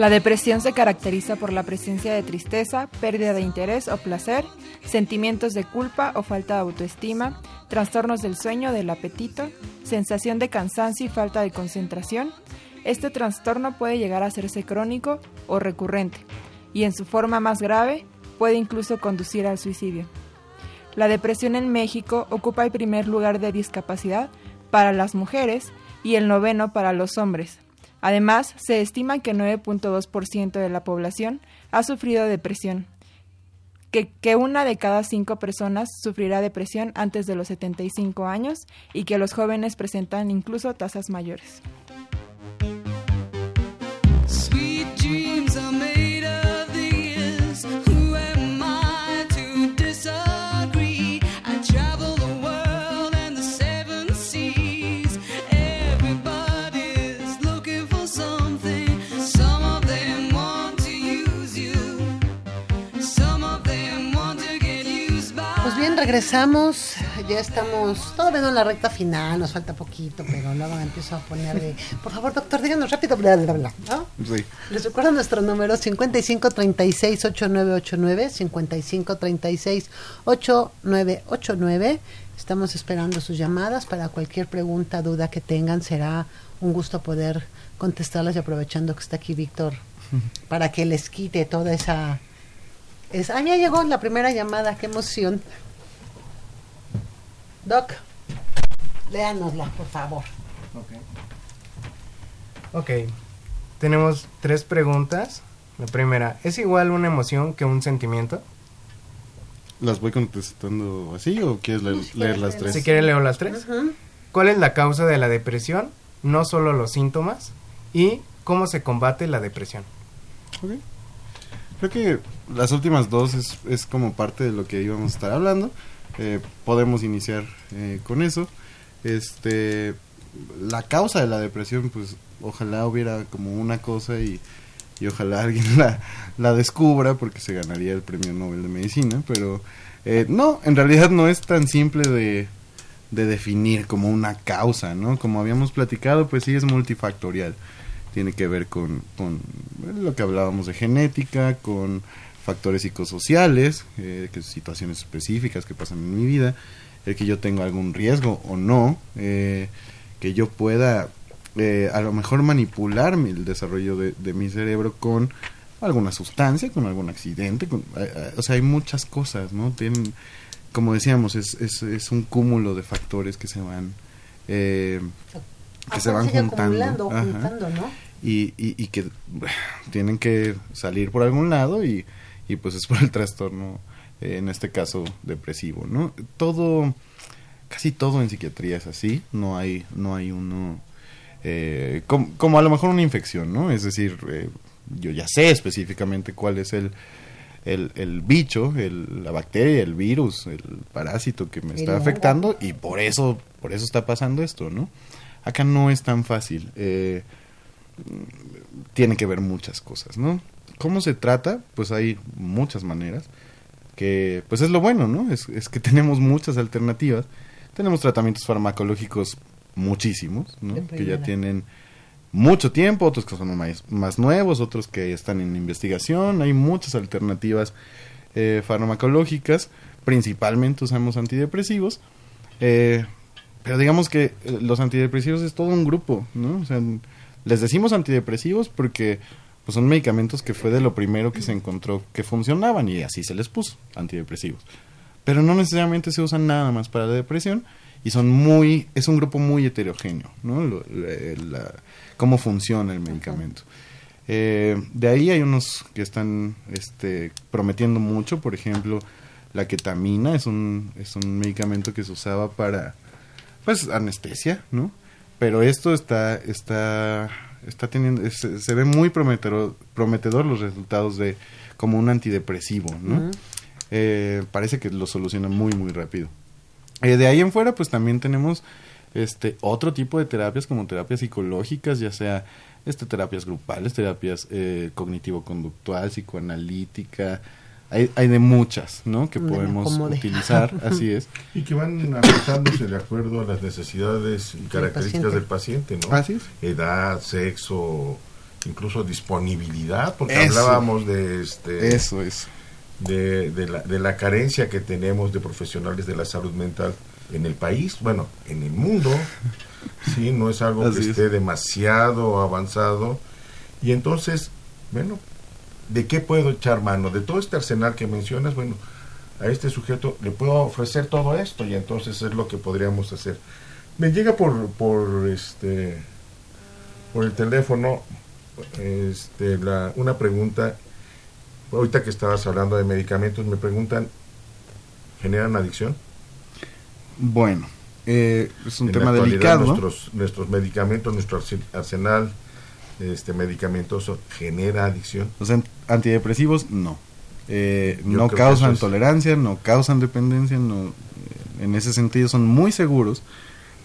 La depresión se caracteriza por la presencia de tristeza, pérdida de interés o placer, sentimientos de culpa o falta de autoestima, trastornos del sueño del apetito, sensación de cansancio y falta de concentración. Este trastorno puede llegar a hacerse crónico o recurrente y en su forma más grave puede incluso conducir al suicidio. La depresión en México ocupa el primer lugar de discapacidad para las mujeres y el noveno para los hombres. Además, se estima que 9.2% de la población ha sufrido depresión, que, una de cada cinco personas sufrirá depresión antes de los 75 años y que los jóvenes presentan incluso tasas mayores. Regresamos. Ya estamos todavía no en la recta final, nos falta poquito, pero luego me empiezo a poner de. Por favor, doctor, díganos rápido, bla, bla, bla. ¿no? Sí. Les recuerdo nuestro número 5536-8989, 5536-8989. Estamos esperando sus llamadas para cualquier pregunta, duda que tengan. Será un gusto poder contestarlas y aprovechando que está aquí Víctor para que les quite toda esa... Es, ah, ya llegó la primera llamada, qué emoción. Doc, léanosla, por favor. Ok, tenemos tres preguntas. La primera, ¿es igual una emoción que un sentimiento? ¿Las voy contestando así o quieres leer, leer las tres? Si quieren leo las tres. ¿Cuál es la causa de la depresión? No solo los síntomas. ¿Y cómo se combate la depresión? Ok. Creo que las últimas dos es, es como parte de lo que íbamos a estar hablando. Eh, podemos iniciar eh, con eso. Este, la causa de la depresión, pues ojalá hubiera como una cosa y, y ojalá alguien la, la descubra porque se ganaría el premio Nobel de Medicina. Pero eh, no, en realidad no es tan simple de, de definir como una causa, ¿no? Como habíamos platicado, pues sí es multifactorial. Tiene que ver con, con lo que hablábamos de genética, con factores psicosociales, eh, que situaciones específicas que pasan en mi vida, el que yo tenga algún riesgo o no, eh, que yo pueda eh, a lo mejor manipular mi- el desarrollo de, de mi cerebro con alguna sustancia, con algún accidente, con, eh, eh, o sea, hay muchas cosas, ¿no? Tienen, como decíamos, es, es, es un cúmulo de factores que se van eh, que se van juntando, juntando, ¿no? y, y, y que tienen que salir por algún lado y, y pues es por el trastorno eh, en este caso depresivo no todo casi todo en psiquiatría es así no hay no hay uno eh, com- como, a lo mejor una infección no es decir eh, yo ya sé específicamente cuál es el el, el bicho, el, la bacteria, el virus, el parásito que me está afectando y por eso, por eso está pasando esto, ¿no? Acá no es tan fácil. Eh, tiene que ver muchas cosas, ¿no? ¿Cómo se trata? Pues hay muchas maneras, que pues es lo bueno, ¿no? Es, es que tenemos muchas alternativas. Tenemos tratamientos farmacológicos muchísimos, ¿no? Que ya tienen mucho tiempo, otros que son más, más nuevos, otros que están en investigación. Hay muchas alternativas eh, farmacológicas, principalmente usamos antidepresivos. Eh, pero digamos que eh, los antidepresivos es todo un grupo, ¿no? O sea, les decimos antidepresivos porque pues, son medicamentos que fue de lo primero que se encontró que funcionaban y así se les puso, antidepresivos. Pero no necesariamente se usan nada más para la depresión y son muy, es un grupo muy heterogéneo, ¿no? Cómo funciona el medicamento. Eh, de ahí hay unos que están este, prometiendo mucho, por ejemplo, la ketamina es un, es un medicamento que se usaba para, pues, anestesia, ¿no? Pero esto está, está, está teniendo, se, se ve muy prometedor, prometedor los resultados de como un antidepresivo, ¿no? Eh, parece que lo soluciona muy, muy rápido. Eh, de ahí en fuera, pues también tenemos este otro tipo de terapias como terapias psicológicas, ya sea este terapias grupales, terapias eh, cognitivo-conductual, psicoanalítica, hay, hay de muchas, ¿no? Que podemos utilizar, así es. Y que van ajustándose de acuerdo a las necesidades y características del paciente, ¿no? Así es. Edad, sexo, incluso disponibilidad, porque Eso. hablábamos de este Eso, eso. de, de la, de la carencia que tenemos de profesionales de la salud mental en el país, bueno, en el mundo, sí, no es algo Así que es. esté demasiado avanzado. Y entonces, bueno, ¿de qué puedo echar mano? De todo este arsenal que mencionas, bueno, a este sujeto le puedo ofrecer todo esto y entonces es lo que podríamos hacer. Me llega por, por este por el teléfono este, la, una pregunta ahorita que estabas hablando de medicamentos me preguntan ¿generan adicción? Bueno, eh, es un En tema la delicado. ¿no? nuestros, nuestros medicamentos, nuestro arse- arsenal este medicamentoso genera adicción. Los an- antidepresivos, no. Eh, no causan eso es- tolerancia, no causan dependencia, no, eh, en ese sentido son muy seguros,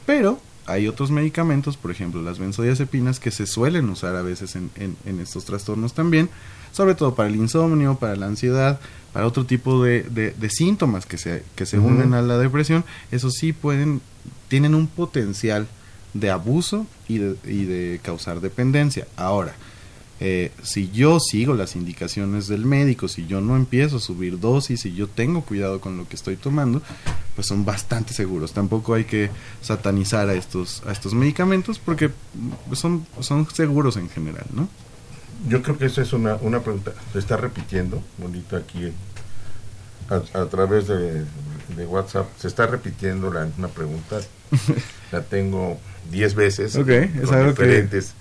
pero hay otros medicamentos, por ejemplo las benzodiazepinas, que se suelen usar a veces en, en- en estos trastornos también, sobre todo para el insomnio, para la ansiedad, para otro tipo de, de- de síntomas que se, que se Ujú. unen a la depresión, esos sí pueden, tienen un potencial de abuso y de, y de causar dependencia. Ahora, eh, si yo sigo las indicaciones del médico, si yo no empiezo a subir dosis, si yo tengo cuidado con lo que estoy tomando, pues son bastante seguros. Tampoco hay que satanizar a estos, a estos medicamentos porque son, son seguros en general, ¿no? Yo creo que esa es una, una pregunta, se está repitiendo, bonito aquí a, a través de, de WhatsApp, se está repitiendo la misma pregunta, la tengo 10 veces. Ok, es con algo que- diferentes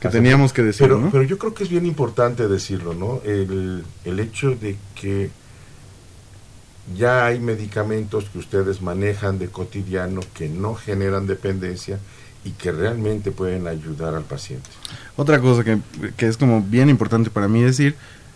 que teníamos que decir, Pero, ¿no? pero yo creo que es bien importante decirlo, ¿no? El, el hecho de que ya hay medicamentos que ustedes manejan de cotidiano que no generan dependencia y que realmente pueden ayudar al paciente. Otra cosa que, que es como bien importante para mí decir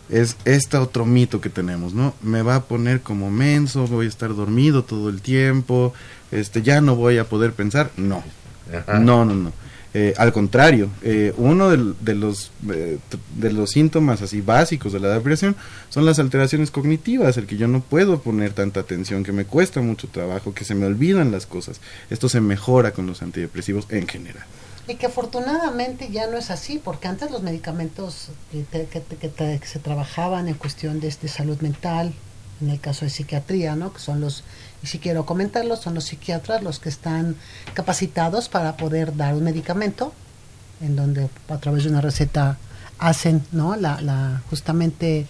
es este otro mito que tenemos, ¿no? Me va a poner como menso, voy a estar dormido todo el tiempo, este, ya no voy a poder pensar. No, Ajá. no, no, no. Eh, al contrario, eh, uno de, los, eh, de los síntomas así básicos de la depresión son las alteraciones cognitivas, el que yo no puedo poner tanta atención, que me cuesta mucho trabajo, que se me olvidan las cosas. Esto se mejora con los antidepresivos en general. Y que afortunadamente ya no es así, porque antes los medicamentos que, te- que te- que te- que se trabajaban en cuestión de, de salud mental, en el caso de psiquiatría, ¿no? que son los, y si quiero comentarlo, son los psiquiatras los que están capacitados para poder dar un medicamento, en donde a través de una receta hacen ¿no? la, la, justamente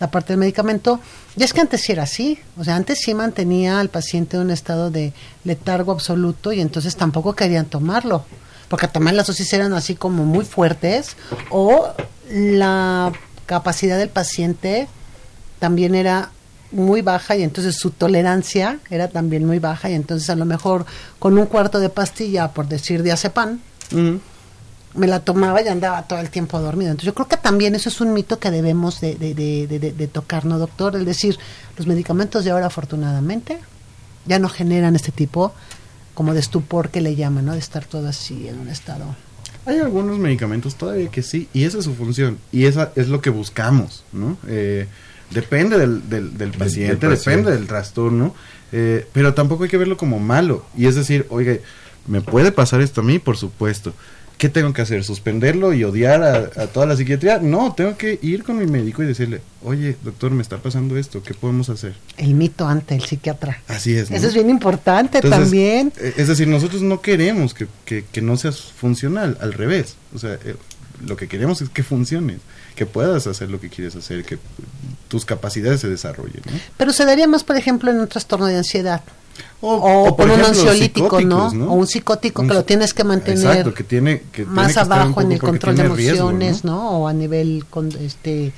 la parte del medicamento. Y es que antes sí era así, o sea, antes sí mantenía al paciente en un estado de letargo absoluto y entonces tampoco querían tomarlo, porque también las dosis eran así como muy fuertes o la capacidad del paciente también era muy baja y entonces su tolerancia era también muy baja y entonces a lo mejor con un cuarto de pastilla, por decir diazepam, me la tomaba y andaba todo el tiempo dormido. Entonces yo creo que también eso es un mito que debemos de, de, de, de- de- de tocar, ¿no, doctor? Es decir, los medicamentos de ahora afortunadamente ya no generan este tipo como de estupor que le llaman, ¿no? De estar todo así en un estado. Hay algunos medicamentos todavía que sí, y esa es su función, y esa es lo que buscamos, ¿no? Eh, depende del, del, del paciente, del depende paciente. del trastorno, eh, pero tampoco hay que verlo como malo, y es decir, oiga, ¿me puede pasar esto a mí? Por supuesto. ¿Qué tengo que hacer? ¿Suspenderlo y odiar a, a toda la psiquiatría? No, tengo que ir con mi médico y decirle, oye, doctor, me está pasando esto, ¿qué podemos hacer? El mito ante el psiquiatra. Así es. ¿no? Eso es bien importante Entonces, también. eh, Es decir, nosotros no queremos que, que, que no seas funcional, al revés. O sea, eh, lo que queremos es que funciones, que puedas hacer lo que quieres hacer, que tus capacidades se desarrollen. ¿no? Pero se daría más, por ejemplo, en un trastorno de ansiedad. O, o, por por un ansiolítico, ¿no? O un psicótico Un que lo tienes que mantener Exacto, que tiene que, tiene más que abajo en el control de riesgo, emociones, ¿no? O a nivel con, este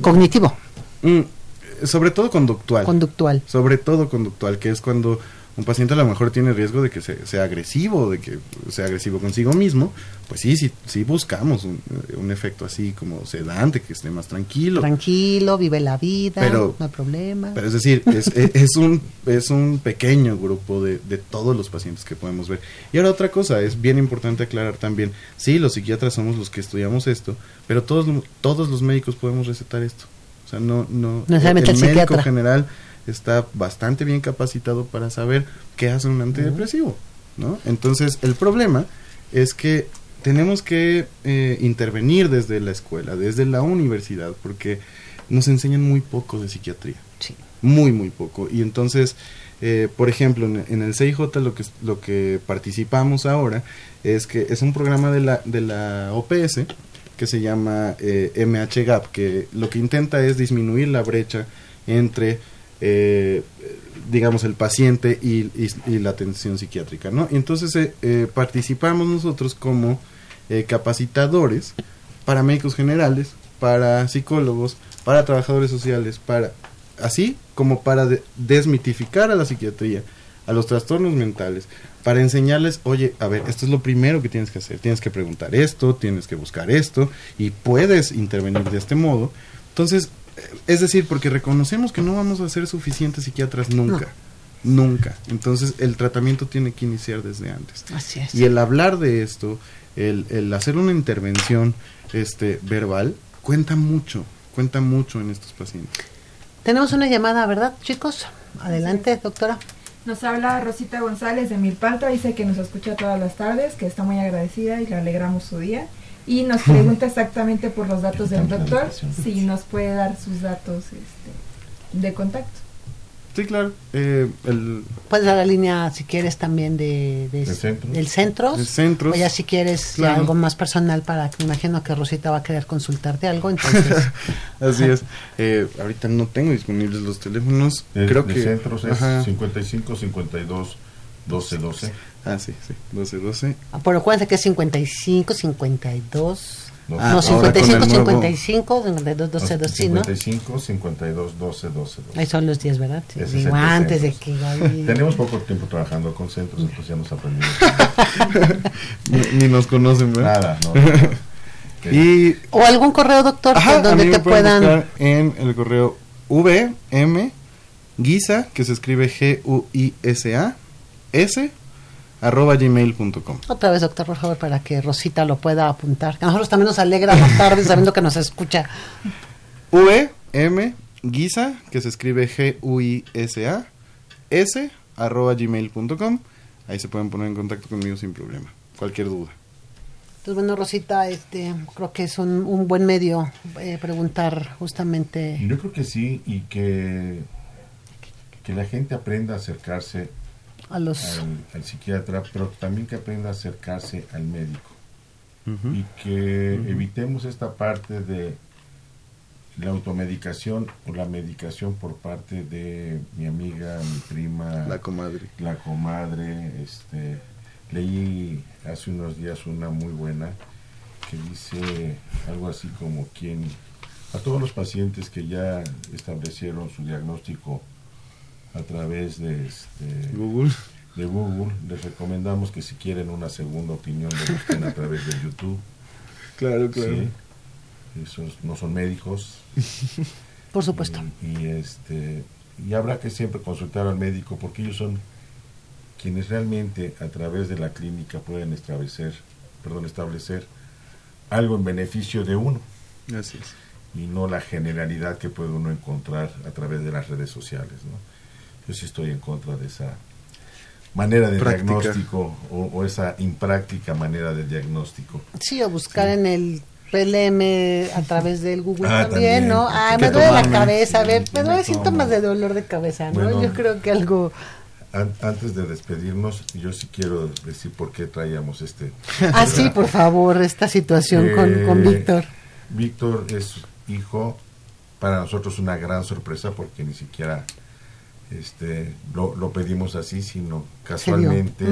cognitivo, Mm, sobre todo conductual. conductual. Sobre todo conductual, que es cuando un paciente a lo mejor tiene riesgo de que se- sea agresivo, de que sea agresivo consigo mismo, pues sí, sí, sí buscamos un, un efecto así como sedante, que esté más tranquilo. Tranquilo, vive la vida, Pero- no hay problema. Pero es decir, es, es- es un, es un pequeño grupo de, de todos los pacientes que podemos ver. Y ahora otra cosa, es bien importante aclarar también, sí, los psiquiatras somos los que estudiamos esto, pero todos, todos los médicos podemos recetar esto. O sea, no, no, necesariamente el el médico psiquiatra. general está bastante bien capacitado para saber qué hace un antidepresivo, ¿no? Entonces, el problema es que tenemos que eh, intervenir desde la escuela, desde la universidad, porque nos enseñan muy poco de psiquiatría. Sí. Muy, muy poco. Y entonces, eh, por ejemplo, en, en el CIJ lo que, lo que participamos ahora es que es un programa de la, de la OPS que se llama eh, MHGAP, que lo que intenta es disminuir la brecha entre, eh, digamos, el paciente y, la atención psiquiátrica, ¿no? Y entonces eh, eh, participamos nosotros como eh, capacitadores para médicos generales, para psicólogos, para trabajadores sociales, para así como para de- desmitificar a la psiquiatría, a los trastornos mentales, para enseñarles, oye, a ver, esto es lo primero que tienes que hacer, tienes que preguntar esto, tienes que buscar esto y puedes intervenir de este modo. Entonces, es decir, porque reconocemos que no vamos a ser suficientes psiquiatras nunca. Nunca. Entonces el tratamiento tiene que iniciar desde antes. Así es. Y el hablar de esto, el, el hacer una intervención este, verbal, cuenta mucho, cuenta mucho en estos pacientes. Tenemos una llamada, ¿verdad, chicos? Adelante, doctora. Nos habla Rosita González de Milpalta, dice que nos escucha todas las tardes, que está muy agradecida y le alegramos su día. Y nos pregunta exactamente por los datos del doctor, si nos puede dar sus datos este, de contacto. Sí, claro. Eh, el, Puedes dar la línea, si quieres, también de, de- ¿Del centro? del centro. O ya si quieres ya Claro. algo más personal para que me imagino que Rosita va a querer consultarte algo, entonces... Así es. Eh, ahorita no tengo disponibles los teléfonos. El Creo que. centros es Ajá. 55 52 12 12. Ah, sí, sí. 12 12. Ah, Pero acuérdense que es 55, 52... No, No, ahora 55, con el nuevo- 55, 52, 12, 12, sí, ¿no? 55 52 12 12. Ahí son los 10, ¿verdad? Sí, digo, antes de que... Gaby- Tenemos poco tiempo trabajando con centros, entonces ya nos aprendimos. ni, ni nos conocen, ¿verdad? Nada, no. no, no. y. O algún correo, doctor, Ajá, a donde mí te me puedan... en el correo VM Guisa, que se escribe G-U-I-S-A, S, arroba gmail.com. Otra vez, doctor, por favor, para que Rosita lo pueda apuntar. Que a nosotros también nos alegra la tarde sabiendo que nos escucha. VM Guisa, que se escribe G-U-I-S-A, S, arroba gmail.com. Ahí se pueden poner en contacto conmigo sin problema. Cualquier duda. Entonces, bueno, Rosita, este, creo que es un, un buen medio eh, preguntar justamente. Yo creo que sí, y que, que la gente aprenda a acercarse A los- al, al psiquiatra, pero también que aprenda a acercarse al médico. Y que evitemos esta parte de la automedicación o la medicación por parte de mi amiga, mi prima, La comadre. la comadre, este, leí hace unos días una muy buena que dice algo así como quien a todos los pacientes que ya establecieron su diagnóstico a través de este, Google. de Google les recomendamos que si quieren una segunda opinión lo busquen a través de YouTube Claro, claro. Sí. esos no son médicos Por supuesto. y, y, este y habrá que siempre consultar al médico porque ellos son quienes realmente a través de la clínica pueden establecer perdón establecer algo en beneficio de uno Así es. y no la generalidad que puede uno encontrar a través de las redes sociales ¿no? Yo sí estoy en contra de esa manera de Práctica. diagnóstico o, o esa impráctica manera de diagnóstico Sí, o buscar en el PLM a través del Google Ah, también, también. ¿no? Ay, ¿Qué me duele la cabeza. A ver, ¿Qué me duele síntomas de dolor de cabeza, ¿no? Bueno. Yo creo que algo... An- antes de despedirnos yo sí quiero decir por qué traíamos este Ah, sí, por favor, esta situación con, con Eh, Víctor. Víctor es hijo, para nosotros una gran sorpresa porque ni siquiera este lo, lo pedimos así, sino casualmente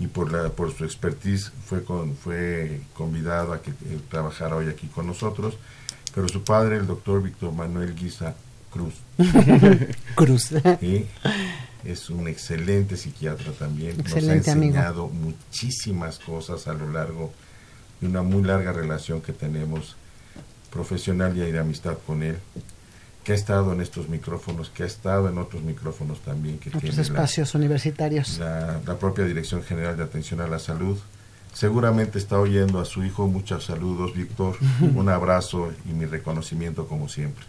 y por la por su expertise fue con fue convidado a que eh, trabajara hoy aquí con nosotros, pero su padre, el doctor Víctor Manuel Guisa Cruz. Cruz. Sí, es un excelente psiquiatra también. Excelente Nos ha amigo. enseñado muchísimas cosas a lo largo de una muy larga relación que tenemos profesional y de amistad con él, que ha estado en estos micrófonos, que ha estado en otros micrófonos también, que Otros tiene la, espacios universitarios. la, la propia Dirección General de Atención a la Salud. Seguramente está oyendo a su hijo. Muchos saludos, Víctor. Un abrazo y mi reconocimiento como siempre.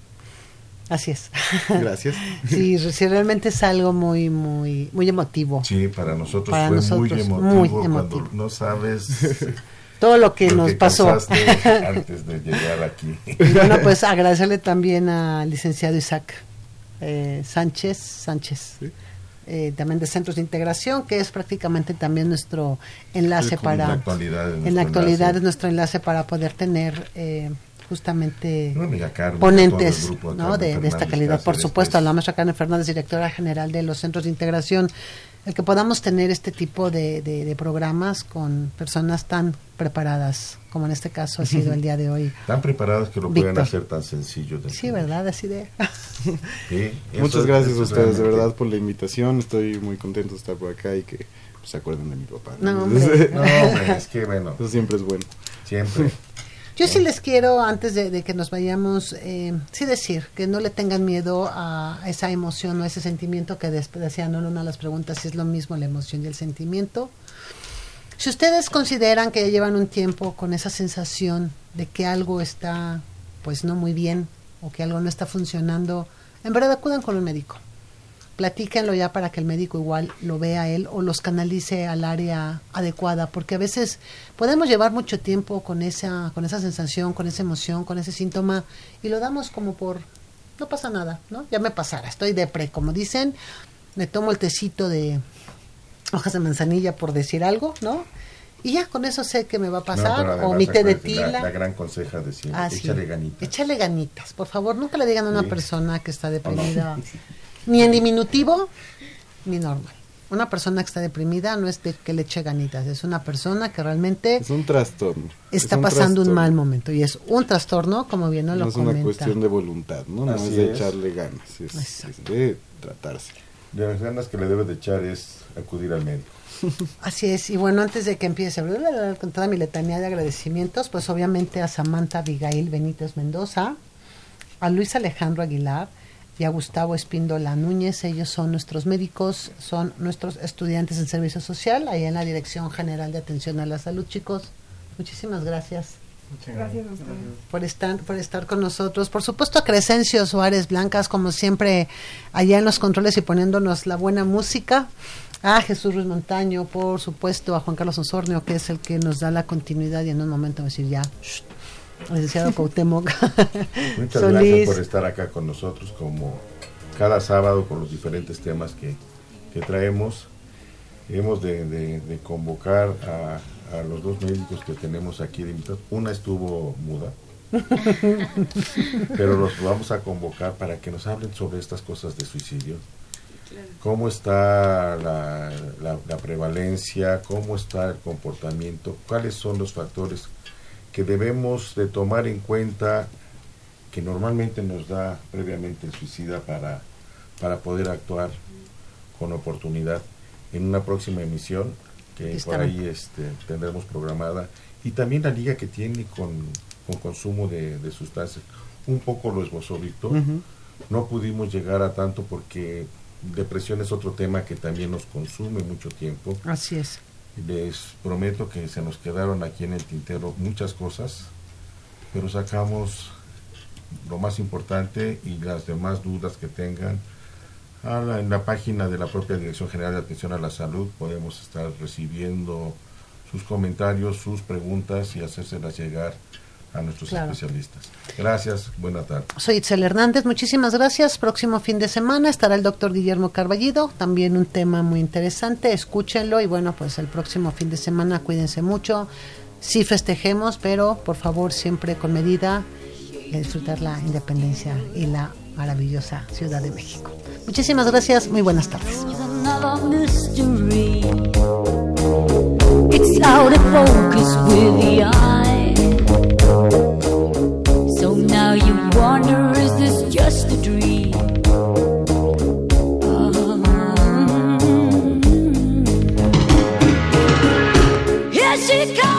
Así es. Gracias. Sí, sí, realmente es algo muy, muy, muy emotivo. Sí, para nosotros Para fue nosotros, muy emotivo muy cuando emotivo. no sabes todo lo que Lo nos que pasó. antes de llegar aquí. Bueno, pues agradecerle también al licenciado Isaac eh, Sánchez, Sánchez, eh, también de Centros de Integración, que es prácticamente también nuestro enlace Sí, para... en la actualidad es en nuestro la actualidad enlace. es nuestro enlace para poder tener eh, justamente No, amiga Carmen, ponentes grupo ¿no? De, de esta calidad. Por supuesto, pues. a la maestra Carmen Fernández, directora general de los Centros de Integración, el que podamos tener este tipo de, de- de programas con personas tan preparadas, como en este caso ha sido el día de hoy. Tan preparados que lo pueden Víctor. hacer tan sencillo. de Sí, ¿verdad? Así de... Sí, Muchas gracias a ustedes, de verdad, por la invitación. Estoy muy contento de estar por acá y que pues, se acuerden de mi papá. No, hombre. No, hombre, es que bueno. Eso siempre es bueno. Siempre. Yo sí les quiero, antes de, que nos vayamos, eh, sí decir que no le tengan miedo a esa emoción o ese sentimiento que decían en una de las preguntas si es lo mismo la emoción y el sentimiento. Si ustedes consideran que ya llevan un tiempo con esa sensación de que algo está pues no muy bien o que algo no está funcionando, en verdad acudan con un médico. Platíquenlo ya para que el médico igual lo vea él o los canalice al área adecuada, porque a veces podemos llevar mucho tiempo con esa con esa sensación, con esa emoción, con ese síntoma y lo damos como por no pasa nada, ¿no? Ya me pasará, estoy depre, como dicen, me tomo el tecito de hojas de manzanilla por decir algo, ¿no? Y ya con eso sé que me va a pasar o mi té de la- tila. La, gran conseja de siempre, Ah, sí. échale ganitas. Échale ganitas, por favor, nunca le digan a una Sí. persona que está deprimida, ni en diminutivo, ni normal. Una persona que está deprimida no es de que le eche ganitas, es una persona que realmente Es un trastorno. está Es un pasando un mal momento y es un trastorno, como bien No lo es una cuestión de voluntad, ¿no? No Así es de es. echarle ganas, es, es de tratarse. De las ganas que le debes de echar es acudir al médico. Así es, y bueno, antes de que empiece con toda mi letanía de agradecimientos, pues obviamente a Samantha Abigail Benítez Mendoza, a Luis Alejandro Aguilar y a Gustavo Espíndola Núñez, ellos son nuestros médicos, son nuestros estudiantes en servicio social, ahí en la Dirección General de Atención a la Salud, chicos. Muchísimas gracias Gracias a ustedes. por estar, por estar con nosotros. Por supuesto a Crescencio Suárez Blancas, como siempre, allá en los controles y poniéndonos la buena música. A Jesús Ruiz Montaño, por supuesto, a Juan Carlos Osornio, que es el que nos da la continuidad y en un momento decir ya, shh, licenciado Cuauhtémoc. Muchas Solís. gracias por estar acá con nosotros como cada sábado con los diferentes temas que, que traemos. Hemos de, de- de convocar a, a los dos médicos que tenemos aquí de invitados. Una estuvo muda, pero los vamos a convocar para que nos hablen sobre estas cosas de suicidio. ¿Cómo está la, la- la prevalencia? ¿Cómo está el comportamiento? ¿Cuáles son los factores que debemos de tomar en cuenta que normalmente nos da previamente el suicida para, para poder actuar con oportunidad en una próxima emisión que Aquí por ahí este, tendremos programada. Y también la liga que tiene con, con consumo de, de sustancias. Un poco lo esbozó Víctor. No pudimos llegar a tanto porque depresión es otro tema que también nos consume mucho tiempo. Así es. Les prometo que se nos quedaron aquí en el tintero muchas cosas, pero sacamos lo más importante y las demás dudas que tengan. A la- en la página de la propia Dirección General de Atención a la Salud podemos estar recibiendo sus comentarios, sus preguntas y hacérselas llegar a nuestros Claro. especialistas. Gracias, buena tarde. Soy Itzel Hernández, muchísimas gracias. Próximo fin de semana estará el doctor Guillermo Carballido, también un tema muy interesante, escúchenlo y bueno, pues el próximo fin de semana cuídense mucho, sí festejemos, pero por favor siempre con medida y a disfrutar la independencia y la maravillosa Ciudad de México. Muchísimas gracias, muy buenas tardes. It's out of focus with the eye. Wonder, is this just a dream? Um, Here she comes,